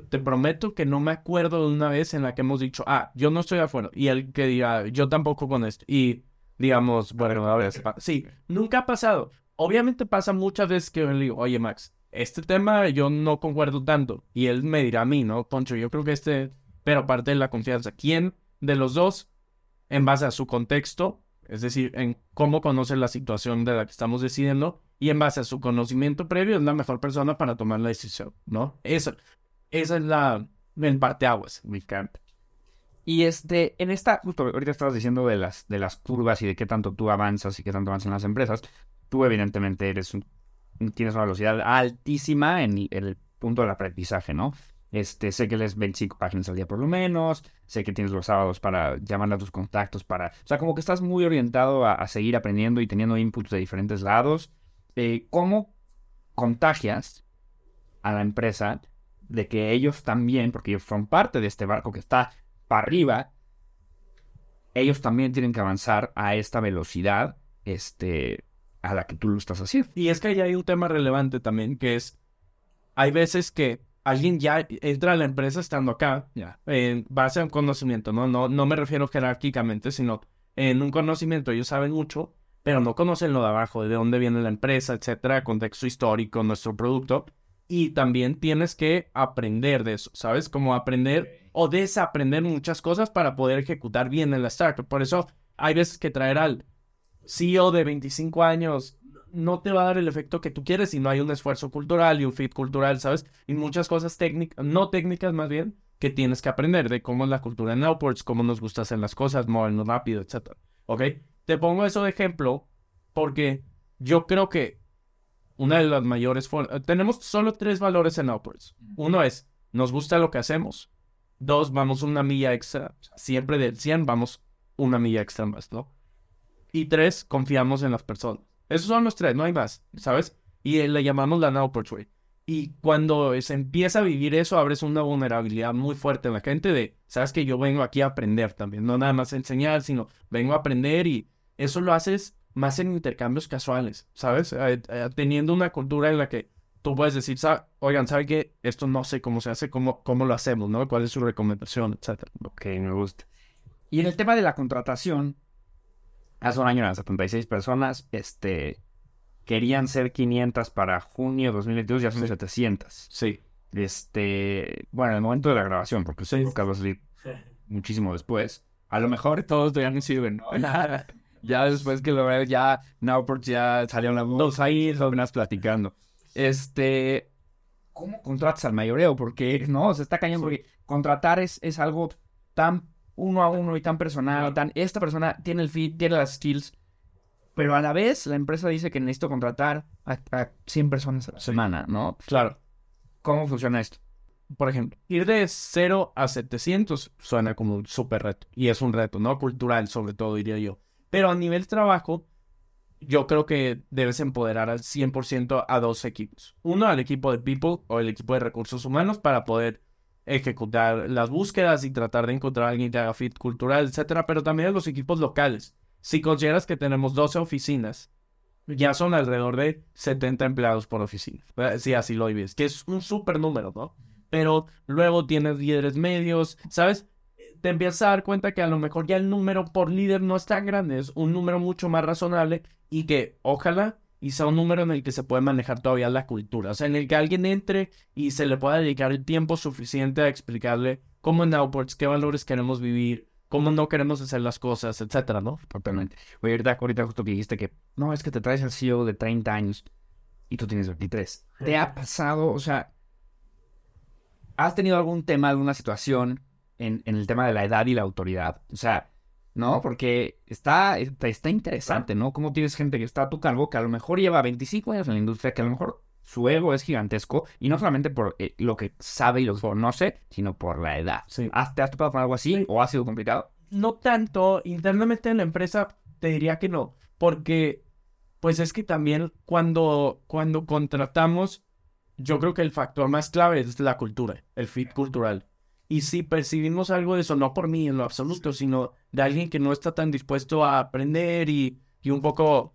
te prometo que no me acuerdo de una vez en la que hemos dicho, ah, yo no estoy de acuerdo, y él que diga, yo tampoco con esto, y digamos, bueno, a ver, sí, nunca ha pasado. Obviamente pasa muchas veces que yo le digo, oye, Max, este tema yo no concuerdo tanto, y él me dirá a mí, ¿no? Poncho, yo creo que este, pero parte de la confianza, ¿quién de los dos en base a su contexto, es decir, en cómo conoce la situación de la que estamos decidiendo y en base a su conocimiento previo es la mejor persona para tomar la decisión, ¿no? Esa, es la, el parteaguas, mi camp. Y este, en esta, justo ahorita estabas diciendo de las, de las curvas y de qué tanto tú avanzas y qué tanto avanzan las empresas. Tú evidentemente eres tienes una velocidad altísima en, el punto del aprendizaje, ¿no? Este, sé que lees 25 páginas al día por lo menos, sé que tienes los sábados para llamar a tus contactos, para... O sea, como que estás muy orientado a, seguir aprendiendo y teniendo inputs de diferentes lados. Eh, ¿Cómo contagias a la empresa de que ellos también, porque ellos son parte de este barco que está para arriba, ellos también tienen que avanzar a esta velocidad este, a la que tú lo estás haciendo. Y es que ahí hay un tema relevante también, que es, hay veces que alguien ya entra a la empresa estando acá, ya, en base a un conocimiento, ¿no? No, no me refiero jerárquicamente, sino en un conocimiento, ellos saben mucho, pero no conocen lo de abajo, de dónde viene la empresa, etcétera, contexto histórico, nuestro producto. Y también tienes que aprender de eso, ¿sabes? Como aprender o desaprender muchas cosas para poder ejecutar bien en la startup. Por eso hay veces que traer al CEO de 25 años no te va a dar el efecto que tú quieres si no hay un esfuerzo cultural y un fit cultural, ¿sabes? Y muchas cosas técnicas, no técnicas más bien, que tienes que aprender de cómo es la cultura en Outports, cómo nos gusta hacer las cosas, movernos rápido, etc. ¿Ok? Te pongo eso de ejemplo porque yo creo que una de las mayores tenemos solo tres valores en Outports. Uno es, nos gusta lo que hacemos. Dos, vamos una milla extra. Siempre del 100 vamos una milla extra más, ¿no? Y tres, confiamos en las personas. Esos son los tres, no hay más, ¿sabes? Y le llamamos la now portrait. Y cuando se empieza a vivir eso, abres una vulnerabilidad muy fuerte en la gente de, sabes que yo vengo aquí a aprender también, no nada más a enseñar, sino vengo a aprender y eso lo haces más en intercambios casuales, ¿sabes? Eh, eh, teniendo una cultura en la que tú puedes decir, oigan, ¿sabe qué? Esto no sé cómo se hace, cómo, cómo lo hacemos, ¿no? ¿Cuál es su recomendación, etcétera? Ok, me gusta. Y en el tema de la contratación, hace un año eran 76 personas, este, querían ser 500 para junio de 2022, ya son 700. Sí. Este, bueno, en el momento de la grabación, porque sí. va a salir muchísimo después. A lo mejor todos ya no sirven, ¿no? ya después que lo veo, ya Nowport ya salieron las dos ahí, apenas platicando. Este, ¿cómo contratas al mayoreo? Porque, no, se está cayendo, porque contratar es, es algo tan uno a uno y tan personal, tan, esta persona tiene el fit, tiene las skills, pero a la vez la empresa dice que necesito contratar a, 100 personas a la semana, ¿no? Claro. ¿Cómo funciona esto? Por ejemplo, ir de 0 a 700 suena como un súper reto. Y es un reto, ¿no? Cultural, sobre todo, diría yo. Pero a nivel trabajo, yo creo que debes empoderar al 100% a dos equipos. Uno, al equipo de people o el equipo de recursos humanos para poder ejecutar las búsquedas y tratar de encontrar a alguien que haga fit cultural, etcétera, pero también los equipos locales. Si consideras que tenemos 12 oficinas, ya son alrededor de 70 empleados por oficina. Eh, si así lo ves, que es un súper número, ¿no? Pero luego tienes líderes medios, ¿sabes? te empiezas a dar cuenta que a lo mejor ya el número por líder no es tan grande, es un número mucho más razonable y que ojalá y sea un número en el que se puede manejar todavía la cultura, o sea, en el que alguien entre y se le pueda dedicar el tiempo suficiente a explicarle cómo en Outports, qué valores queremos vivir, cómo no queremos hacer las cosas, etcétera, ¿no? Totalmente. Oye, ahorita, justo que dijiste que no, es que te traes al CEO de 30 años y tú tienes 23. ¿Te ha pasado, o sea, has tenido algún tema, alguna situación en, el tema de la edad y la autoridad. O sea, ¿no? Porque está, está interesante, ¿no? Como tienes gente que está a tu cargo que a lo mejor lleva 25 años en la industria, que a lo mejor su ego es gigantesco y no solamente por eh, lo que sabe y lo que conoce, sino por la edad. Sí. ¿Te has topado con algo así o ha sido complicado? No tanto. Internamente en la empresa te diría que no, porque pues es que también cuando, cuando contratamos, yo creo que el factor más clave es la cultura, el fit cultural. Y si percibimos algo de eso, no por mí en lo absoluto, sino de alguien que no está tan dispuesto a aprender y, y un poco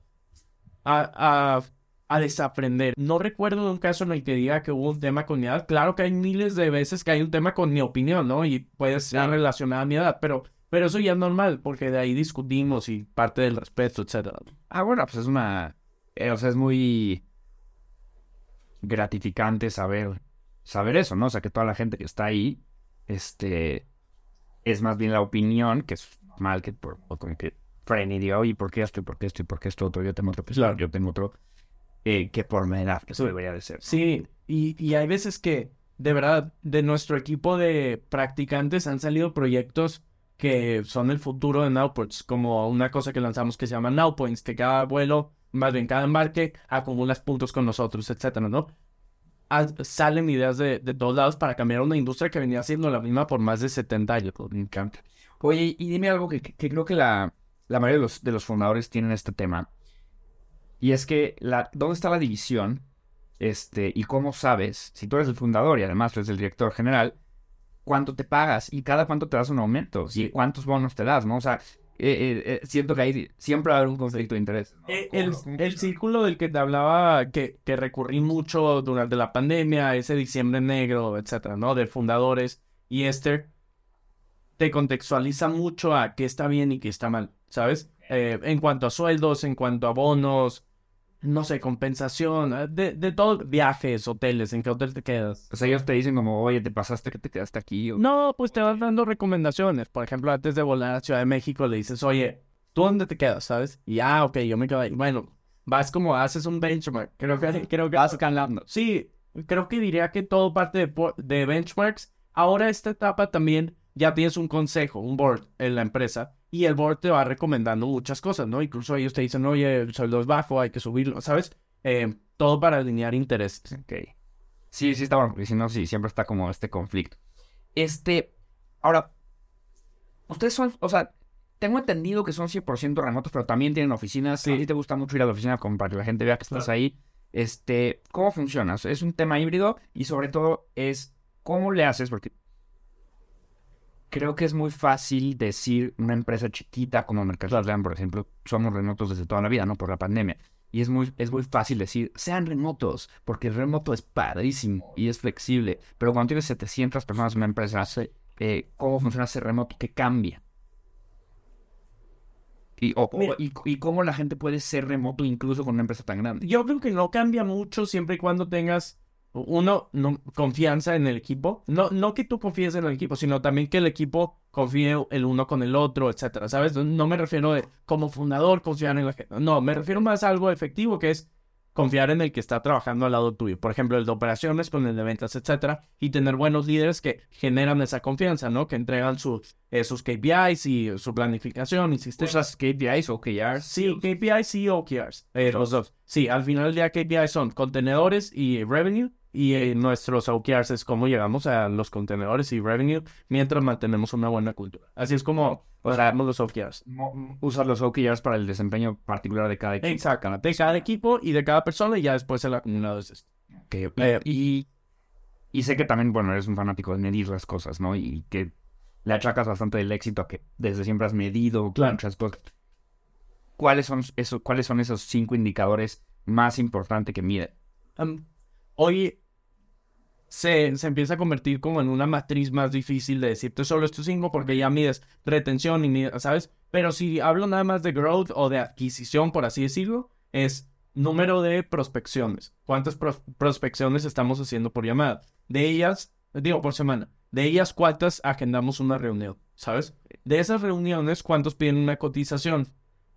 a, a, desaprender. No recuerdo de un caso en el que diga que hubo un tema con mi edad. Claro que hay miles de veces que hay un tema con mi opinión, ¿no? Y puede ser relacionada a mi edad, pero, pero eso ya es normal, porque de ahí discutimos y parte del respeto, etc. Ah, bueno, pues es una... Eh, o sea, es muy gratificante saber, saber eso, ¿no? O sea, que toda la gente que está ahí este, es más bien la opinión, que es mal que por, como que Fren y diga, oye, ¿por qué esto y por qué esto y por qué esto otro? Yo tengo otro, Claro. yo tengo otro, eh, que por que eso debería de ser. Sí, y, y hay veces que, de verdad, de nuestro equipo de practicantes han salido proyectos que son el futuro de Nowports, como una cosa que lanzamos que se llama Nowpoints, que cada vuelo, más bien cada embarque, acumulas puntos con nosotros, etcétera, ¿no? Ah, Salen ideas de, de todos lados para cambiar una industria que venía siendo la misma por más de 70 años. Me encanta. Oye, y dime algo que, que- creo que la, la mayoría de los, de los fundadores tienen este tema. Y es que, la, ¿dónde está la división? Este, y cómo sabes, si tú eres el fundador y además eres el director general, cuánto te pagas y cada cuánto te das un aumento y cuántos bonos te das, ¿no? O sea, eh, eh, eh, siento que ahí siempre va a haber un conflicto de interés. Eh, ¿Cómo El, el círculo del que te hablaba, que, que recurrí mucho durante la pandemia, ese diciembre negro, etcétera, ¿no? De fundadores y Esther, te contextualiza mucho a qué está bien y qué está mal, ¿sabes? Eh, en cuanto a sueldos, en cuanto a bonos, no sé, compensación, eh, de, de todo, viajes, hoteles, en qué hotel te quedas. O sea, ellos te dicen como, oye, te pasaste que te quedaste aquí. o- No, pues te vas dando recomendaciones. Por ejemplo, antes de volar a Ciudad de México, le dices, oye, ¿tú dónde te quedas, sabes? Y ah, ok, yo me quedo ahí. Bueno, vas como haces un benchmark. Creo que, creo que Vas escalando. Sí, creo que diría que todo parte de, de benchmarks. Ahora esta etapa también ya tienes un consejo, un board en la empresa y el board te va recomendando muchas cosas, ¿no? Incluso ellos te dicen, oye, el sueldo es bajo, hay que subirlo, ¿sabes? Eh, todo para alinear intereses. Ok. Sí, sí está bueno, porque si no, sí, siempre está como este conflicto. Este, ahora, ustedes son, o sea, tengo entendido que son 100% remotos, pero también tienen oficinas. Sí. A ti te gusta mucho ir a la oficina como para que la gente vea que estás Claro. ahí. Este, ¿cómo funciona? O sea, Es un tema híbrido y sobre todo es, ¿cómo le haces? Porque creo que es muy fácil decir una empresa chiquita como Mercado por ejemplo, somos remotos desde toda la vida, ¿no? Por la pandemia. Y es muy, es muy fácil decir, sean remotos, porque el remoto es padrísimo y es flexible. Pero cuando tienes 700 personas en una empresa, eh, ¿cómo funciona ese remoto? ¿Qué cambia? Y, o- y, y cómo la gente puede ser remoto incluso con una empresa tan grande. Yo creo que no cambia mucho siempre y cuando tengas, uno, no, confianza en el equipo. No, no que tú confíes en el equipo, sino también que el equipo confíe el uno con el otro, etcétera, ¿sabes? No me refiero de como fundador confiar en la gente. No, me refiero más a algo efectivo que es confiar en el que está trabajando al lado tuyo. Por ejemplo, el de operaciones con el de ventas, etcétera, y tener buenos líderes que generan esa confianza, ¿no? Que entregan sus, eh, sus KPIs y su planificación sistemas. ¿Usas KPIs o OKRs? Sí, KPIs y OKRs. eh, los dos. Sí, al final del día KPIs son contenedores y revenue. Y eh, nuestros OKRs es cómo llegamos a los contenedores y revenue mientras mantenemos una buena cultura. Así es como usamos los OKRs. Usas los OKRs para el desempeño particular de cada equipo. Exacto. De cada equipo y de cada persona y ya después el acumulado es esto. Eh, y, y sé que también, bueno, eres un fanático de medir las cosas, ¿no? Y que le achacas bastante del éxito a que desde siempre has medido Claro. muchas cosas. ¿Cuáles son, esos, ¿Cuáles son esos cinco indicadores más importantes que mide? Hoy se, se empieza a convertir como en una matriz más difícil de decirte solo estos cinco porque ya mides retención y mides, ¿sabes? Pero si hablo nada más de growth o de adquisición, por así decirlo, es número de prospecciones. ¿Cuántas pros- prospecciones estamos haciendo por llamada? De ellas, digo por semana, de ellas cuántas agendamos una reunión, ¿sabes? De esas reuniones, ¿cuántos piden una cotización?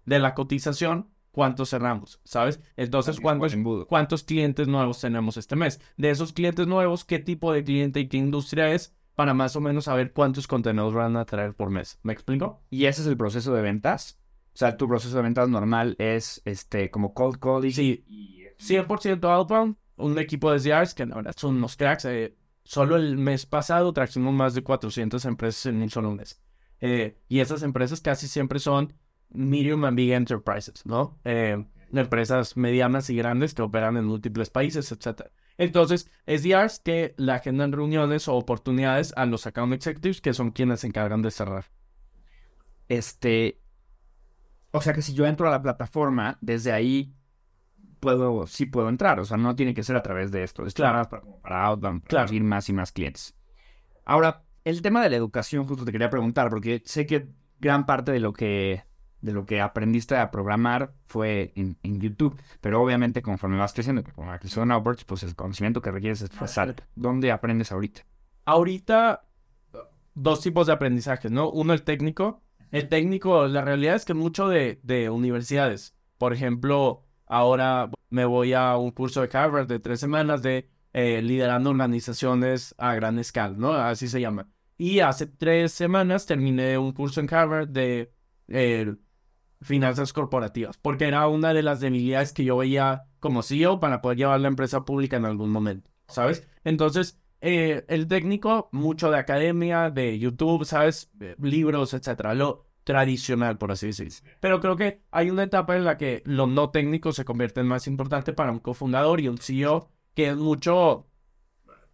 De la cotización, ¿cuántos cerramos? ¿Sabes? Entonces, ¿cuántos, clientes nuevos tenemos este mes. De esos clientes nuevos, qué tipo de cliente y qué industria es para más o menos saber cuántos contenidos van a traer por mes. ¿Me explico? ¿Y ese es el proceso de ventas? O sea, tu proceso de ventas normal es este como cold calling. Sí, 100% outbound. Un equipo de SDRs que la verdad son unos cracks. eh, solo el mes pasado trajimos más de 400 empresas en un solo mes. Eh, y esas empresas casi siempre son medium and big enterprises, ¿no? Eh, empresas medianas y grandes que operan en múltiples países, etc. Entonces, SDRs que le agendan reuniones o oportunidades a los account executives que son quienes se encargan de cerrar. Este. O sea que si yo entro a la plataforma, desde ahí puedo, sí puedo entrar. O sea, no tiene que ser a través de esto. Es Claro. para, para outbound, para Claro. conseguir más y más clientes. Ahora, el tema de la educación, justo te quería preguntar, porque sé que gran parte de lo que, de lo que aprendiste a programar fue en, en YouTube, pero obviamente conforme vas creciendo, como la creación de Upworks, pues el conocimiento que requieres es más alto. ¿Dónde aprendes ahorita? Ahorita, dos tipos de aprendizajes, ¿no? Uno el técnico, El técnico, la realidad es que mucho de, de universidades, por ejemplo, ahora me voy a un curso de Harvard de tres semanas de eh, liderando organizaciones a gran escala, ¿no? Así se llama. Y hace tres semanas terminé un curso en Harvard de eh, finanzas corporativas, porque era una de las debilidades que yo veía como CEO para poder llevar la empresa pública en algún momento, ¿sabes? Entonces, eh, el técnico, mucho de academia, de YouTube, ¿sabes? Eh, libros, etcétera, lo tradicional, por así decirlo. Pero creo que hay una etapa en la que lo no técnico se convierte en más importante para un cofundador y un CEO, que es mucho,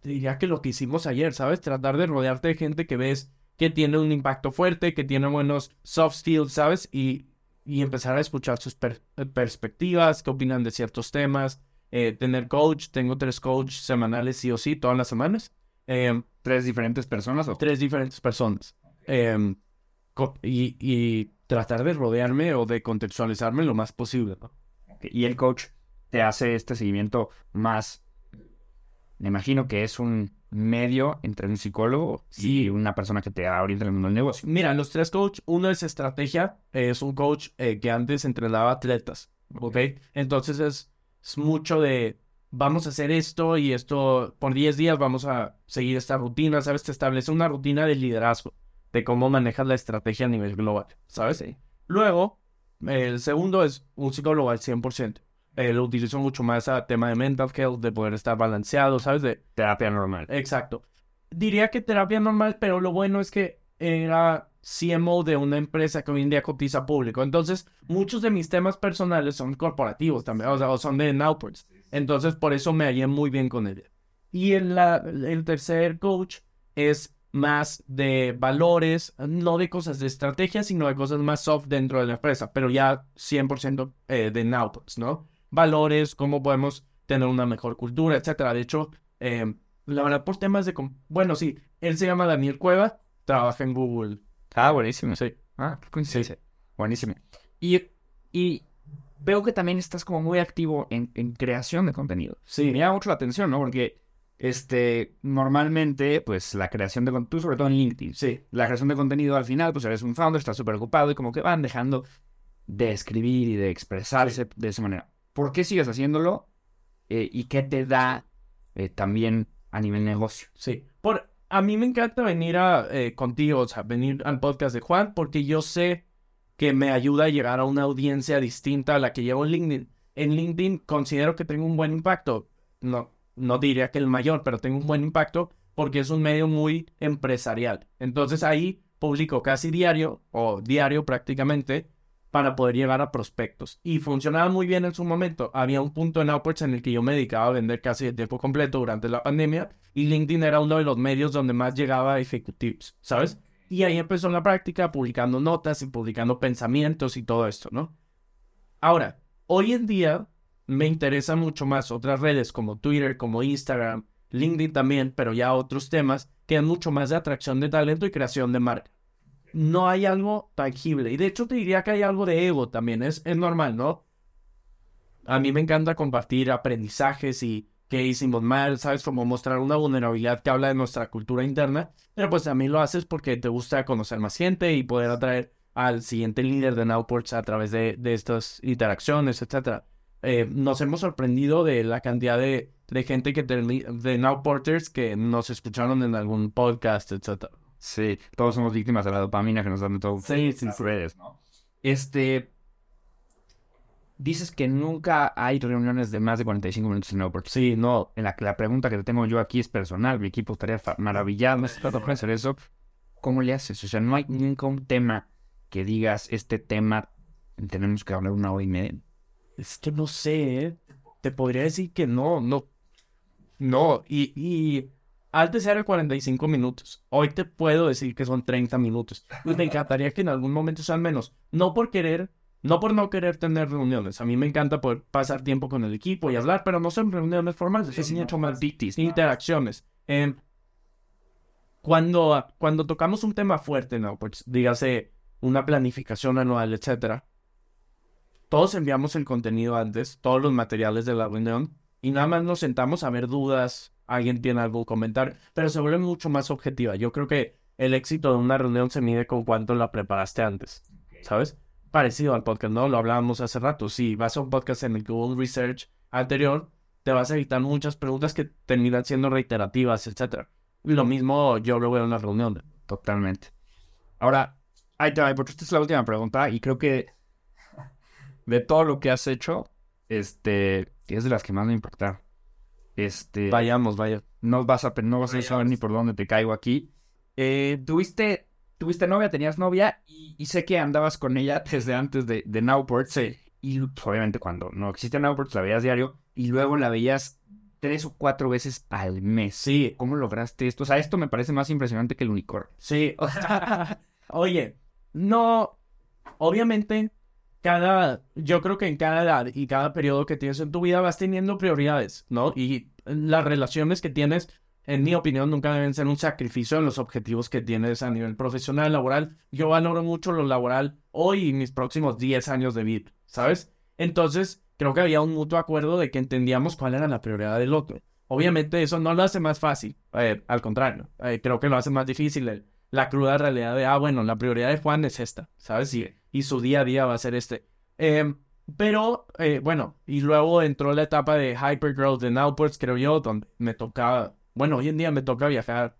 diría que lo que hicimos ayer, ¿sabes? Tratar de rodearte de gente que ves que tiene un impacto fuerte, que tiene buenos soft skills, ¿sabes? Y, y empezar a escuchar sus perspectivas, qué opinan de ciertos temas, eh, tener coach, tengo tres coaches semanales sí o sí, todas las semanas. Em, ¿Tres diferentes personas? O? Tres diferentes personas. Em, y, tratar de rodearme o de contextualizarme lo más posible. Y el coach te hace este seguimiento más, me imagino que es un medio entre un psicólogo y una persona que te orienta en el mundo del negocio. Mira, los tres coaches, uno es estrategia, es un coach eh, que antes entrenaba atletas, ¿ok? Entonces es, es mucho de, vamos a hacer esto y esto por 10 días vamos a seguir esta rutina, ¿sabes? Te establece una rutina de liderazgo, de cómo manejas la estrategia a nivel global, ¿sabes? Luego, el segundo es un psicólogo al 100%. Eh, lo utilizo mucho más a tema de mental health, de poder estar balanceado, ¿sabes? De terapia normal. Exacto. Diría que terapia normal, pero lo bueno es que era CMO de una empresa que hoy en día cotiza público. Entonces, muchos de mis temas personales son corporativos también, o sea, o son de Nowports. Entonces, por eso me hallé muy bien con él. Y el, el tercer coach es más de valores, no de cosas de estrategia, sino de cosas más soft dentro de la empresa, pero ya 100% eh, de Nowports, ¿no? Valores, cómo podemos tener una mejor cultura, etcétera. De hecho, eh, la verdad, por temas de... Bueno, sí, él se llama Daniel Cueva, trabaja en Google Ah, buenísimo. Sí. Ah, qué coincidencia. Buenísimo. Y, y veo que también estás como muy activo en, en creación de contenido. Sí. Me llama mucho la atención, ¿no? Porque este, normalmente, pues la creación de contenido, sobre todo en LinkedIn, sí. la creación de contenido al final, pues eres un founder, estás súper ocupado y como que van dejando de escribir y de expresarse de esa manera. ¿Por qué sigues haciéndolo? Eh, ¿Y qué te da eh, también a nivel negocio? Sí. Por, a mí me encanta venir a, eh, contigo, o sea, venir al podcast de Juan, porque yo sé que me ayuda a llegar a una audiencia distinta a la que llevo en LinkedIn. En LinkedIn considero que tengo un buen impacto. No, no diría que el mayor, pero tengo un buen impacto porque es un medio muy empresarial. Entonces ahí publico casi diario o diario prácticamente para poder llegar a prospectos. Y funcionaba muy bien en su momento. Había un punto en Upwords en el que yo me dedicaba a vender casi de tiempo completo durante la pandemia y LinkedIn era uno de los medios donde más llegaba a ejecutivos, ¿sabes? Y ahí empezó la práctica publicando notas y publicando pensamientos y todo esto, ¿no? Ahora, hoy en día me interesa mucho más otras redes como Twitter, como Instagram, LinkedIn también, pero ya otros temas que han mucho más de atracción de talento y creación de marca no hay algo tangible. Y de hecho te diría que hay algo de ego también. Es, es normal, ¿no? A mí me encanta compartir aprendizajes y qué hicimos mal, ¿sabes? Como mostrar una vulnerabilidad que habla de nuestra cultura interna. Pero pues mí lo haces porque te gusta conocer más gente y poder atraer al siguiente líder de Nowports a través de, de estas interacciones, etc. Eh, nos hemos sorprendido de la cantidad de, de gente que de Nowporters que nos escucharon en algún podcast, etc. Sí, todos somos víctimas de la dopamina que nos dan de todo. Sí, sí, redes, ¿no? Este. Dices que nunca hay reuniones de más de 45 minutos en Upwork. Sí, no. En la, la pregunta que te tengo yo aquí es personal. Mi equipo estaría maravillado. No hacer eso. ¿Cómo le haces? O sea, no hay ningún tema que digas, este tema tenemos que hablar una hora y media. Es que no sé, ¿eh? Te podría decir que no, no. No, y, y antes era 45 minutos. Hoy te puedo decir que son 30 minutos. me encantaría que en algún momento sean menos. No por querer, no por no querer tener reuniones. A mí me encanta poder pasar tiempo con el equipo y hablar, pero no son reuniones formales. Es mucho más interacciones. Em, cuando, cuando tocamos un tema fuerte, ¿no? Pues dígase una planificación anual, etcétera. Todos enviamos el contenido antes, todos los materiales de la reunión, y nada más nos sentamos a ver dudas, alguien tiene algo que comentar, pero se vuelve mucho más objetiva. Yo creo que el éxito de una reunión se mide con cuánto la preparaste antes, ¿sabes? Parecido al podcast, ¿no? Lo hablábamos hace rato. Si vas a un podcast en el un research anterior, te vas a evitar muchas preguntas que terminan siendo reiterativas, etc. Lo mismo yo lo veo en una reunión. Totalmente. Ahora, ahí te va, porque esta es la última pregunta y creo que de todo lo que has hecho, este, es de las que más me importa. Este, Vayamos, vaya. no vas a, no vas a saber ni por dónde te caigo aquí. Eh, tuviste, tuviste novia, tenías novia y, y sé que andabas con ella desde antes de, de Nowport. Sí. Y pues, obviamente cuando no existía Nowport la veías diario y luego la veías tres o cuatro veces al mes. Sí, ¿Cómo lograste esto? O sea, esto me parece más impresionante que el unicornio. sí. O sea, oye, no, obviamente, cada, yo creo que en cada edad y cada periodo que tienes en tu vida vas teniendo prioridades, ¿no? Y las relaciones que tienes, en mi opinión, nunca deben ser un sacrificio en los objetivos que tienes a nivel profesional, laboral. Yo valoro mucho lo laboral hoy y mis próximos 10 años de vida, ¿sabes? Entonces, creo que había un mutuo acuerdo de que entendíamos cuál era la prioridad del otro. Obviamente eso no lo hace más fácil, eh, al contrario, eh, creo que lo hace más difícil el- la cruda realidad de, ah, bueno, la prioridad de Juan es esta, ¿sabes? Y, y su día a día va a ser este. Em, pero, eh, bueno, y luego entró la etapa de Hypergrowth en Outwards, creo yo, donde me tocaba, bueno, hoy en día me toca viajar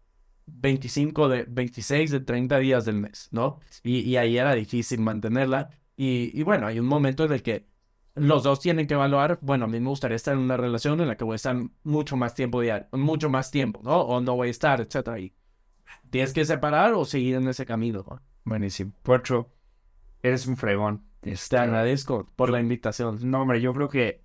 25 de, 26 de 30 días del mes, ¿no? Y, y ahí era difícil mantenerla. Y, y bueno, hay un momento en el que los dos tienen que evaluar, bueno, a mí me gustaría estar en una relación en la que voy a estar mucho más tiempo diario, mucho más tiempo, ¿no? O no voy a estar, etcétera. Y tienes que separar o seguir en ese camino. ¿no? Buenísimo. Pocho, eres un fregón. Te Este, agradezco por la invitación. No, hombre, yo creo que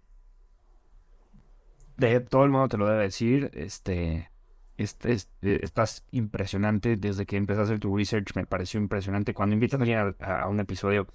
de todo el mundo te lo debe decir. Este, este, es- eh, estás impresionante desde que empezaste tu research. Me pareció impresionante. Cuando invitas a alguien a, a un episodio,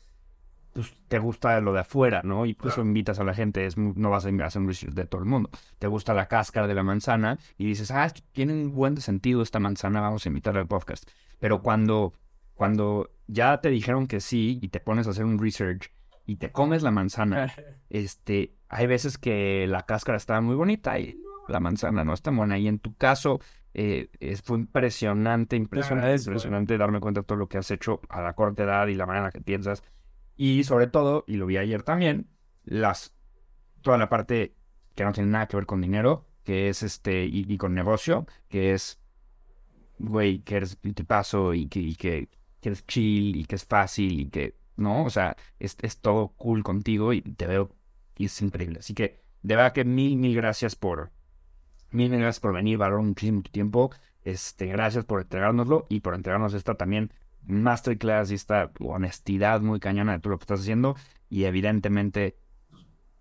pues te gusta lo de afuera, ¿no? Y por eso invitas a la gente. Es, no vas a hacer un research de todo el mundo. Te gusta la cáscara de la manzana y dices, ah, esto tiene un buen sentido esta manzana, vamos a invitarla al podcast. Pero cuando, cuando ya te dijeron que sí y te pones a hacer un research y te comes la manzana, este, hay veces que la cáscara está muy bonita y la manzana no está buena. Y en tu caso, eh, es, fue impresionante, impresionante, agradezco. impresionante darme cuenta de todo lo que has hecho a la corta edad y la manera que piensas. Y sobre todo, y lo vi ayer también, las, toda la parte que no tiene nada que ver con dinero, que es este, y, con negocio, que es, güey, que eres un tipazo y que, que, que eres chill y que es fácil y que, ¿no? O sea, es, es todo cool contigo y te veo y es increíble. Así que, de verdad que mil, mil gracias por, mil, mil gracias por venir, valoro muchísimo tu tiempo. Este, gracias por entregárnoslo y por entregarnos esta también masterclass y esta honestidad muy cañona de todo lo que estás haciendo. Y evidentemente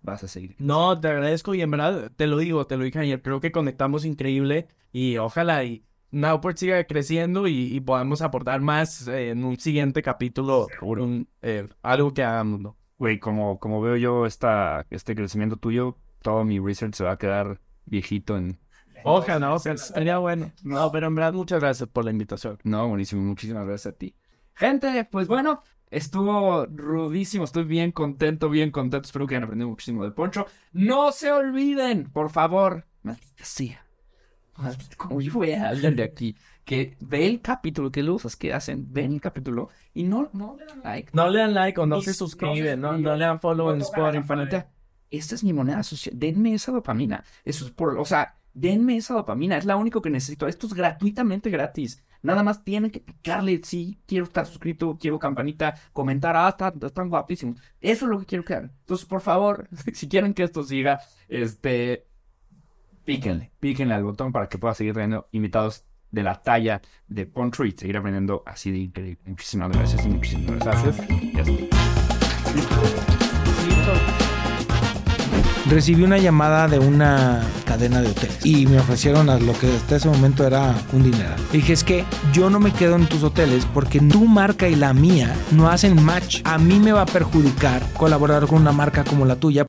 vas a seguir. No, te agradezco y en verdad te lo digo, te lo dije ayer, creo que conectamos increíble y ojalá y Nowport siga creciendo y, y podamos aportar más eh, en un siguiente capítulo, un, eh, algo que hagamos, ¿no? Güey, como, como veo yo esta, este crecimiento tuyo, todo mi research se va a quedar viejito en... Ojalá, ojalá, sería bueno. No, pero en verdad muchas gracias por la invitación. No, buenísimo. Muchísimas gracias a ti. Gente, pues bueno, estuvo rudísimo, estoy bien contento, bien contento, espero que hayan aprendido muchísimo de Poncho. No se olviden, por favor, maldita sea, maldita, como yo voy a hablar de aquí, que ve el capítulo, que los que hacen, ven el capítulo y no, no le dan like. No le dan like o no Y se suscriben, no, no le dan follow en No Spotify. Esta es mi moneda social. Denme esa dopamina. Eso es por, o sea, denme esa dopamina. Es la único que necesito. Esto es gratuitamente gratis. Nada más tienen que picarle. Sí, quiero estar suscrito, quiero campanita, comentar. Ah, están, están guapísimos. Eso es lo que quiero que hagan. Entonces, por favor, si quieren que esto siga, este, píquenle, píquenle al botón para que pueda seguir teniendo invitados de la talla de Poncho y seguir aprendiendo así de increíble. Muchísimas gracias muchísimas gracias. Recibí una llamada de una cadena de hoteles y me ofrecieron a lo que hasta ese momento era un dinero. Dije, es que yo no me quedo en tus hoteles porque tu marca y la mía no hacen match. A mí me va a perjudicar colaborar con una marca como la tuya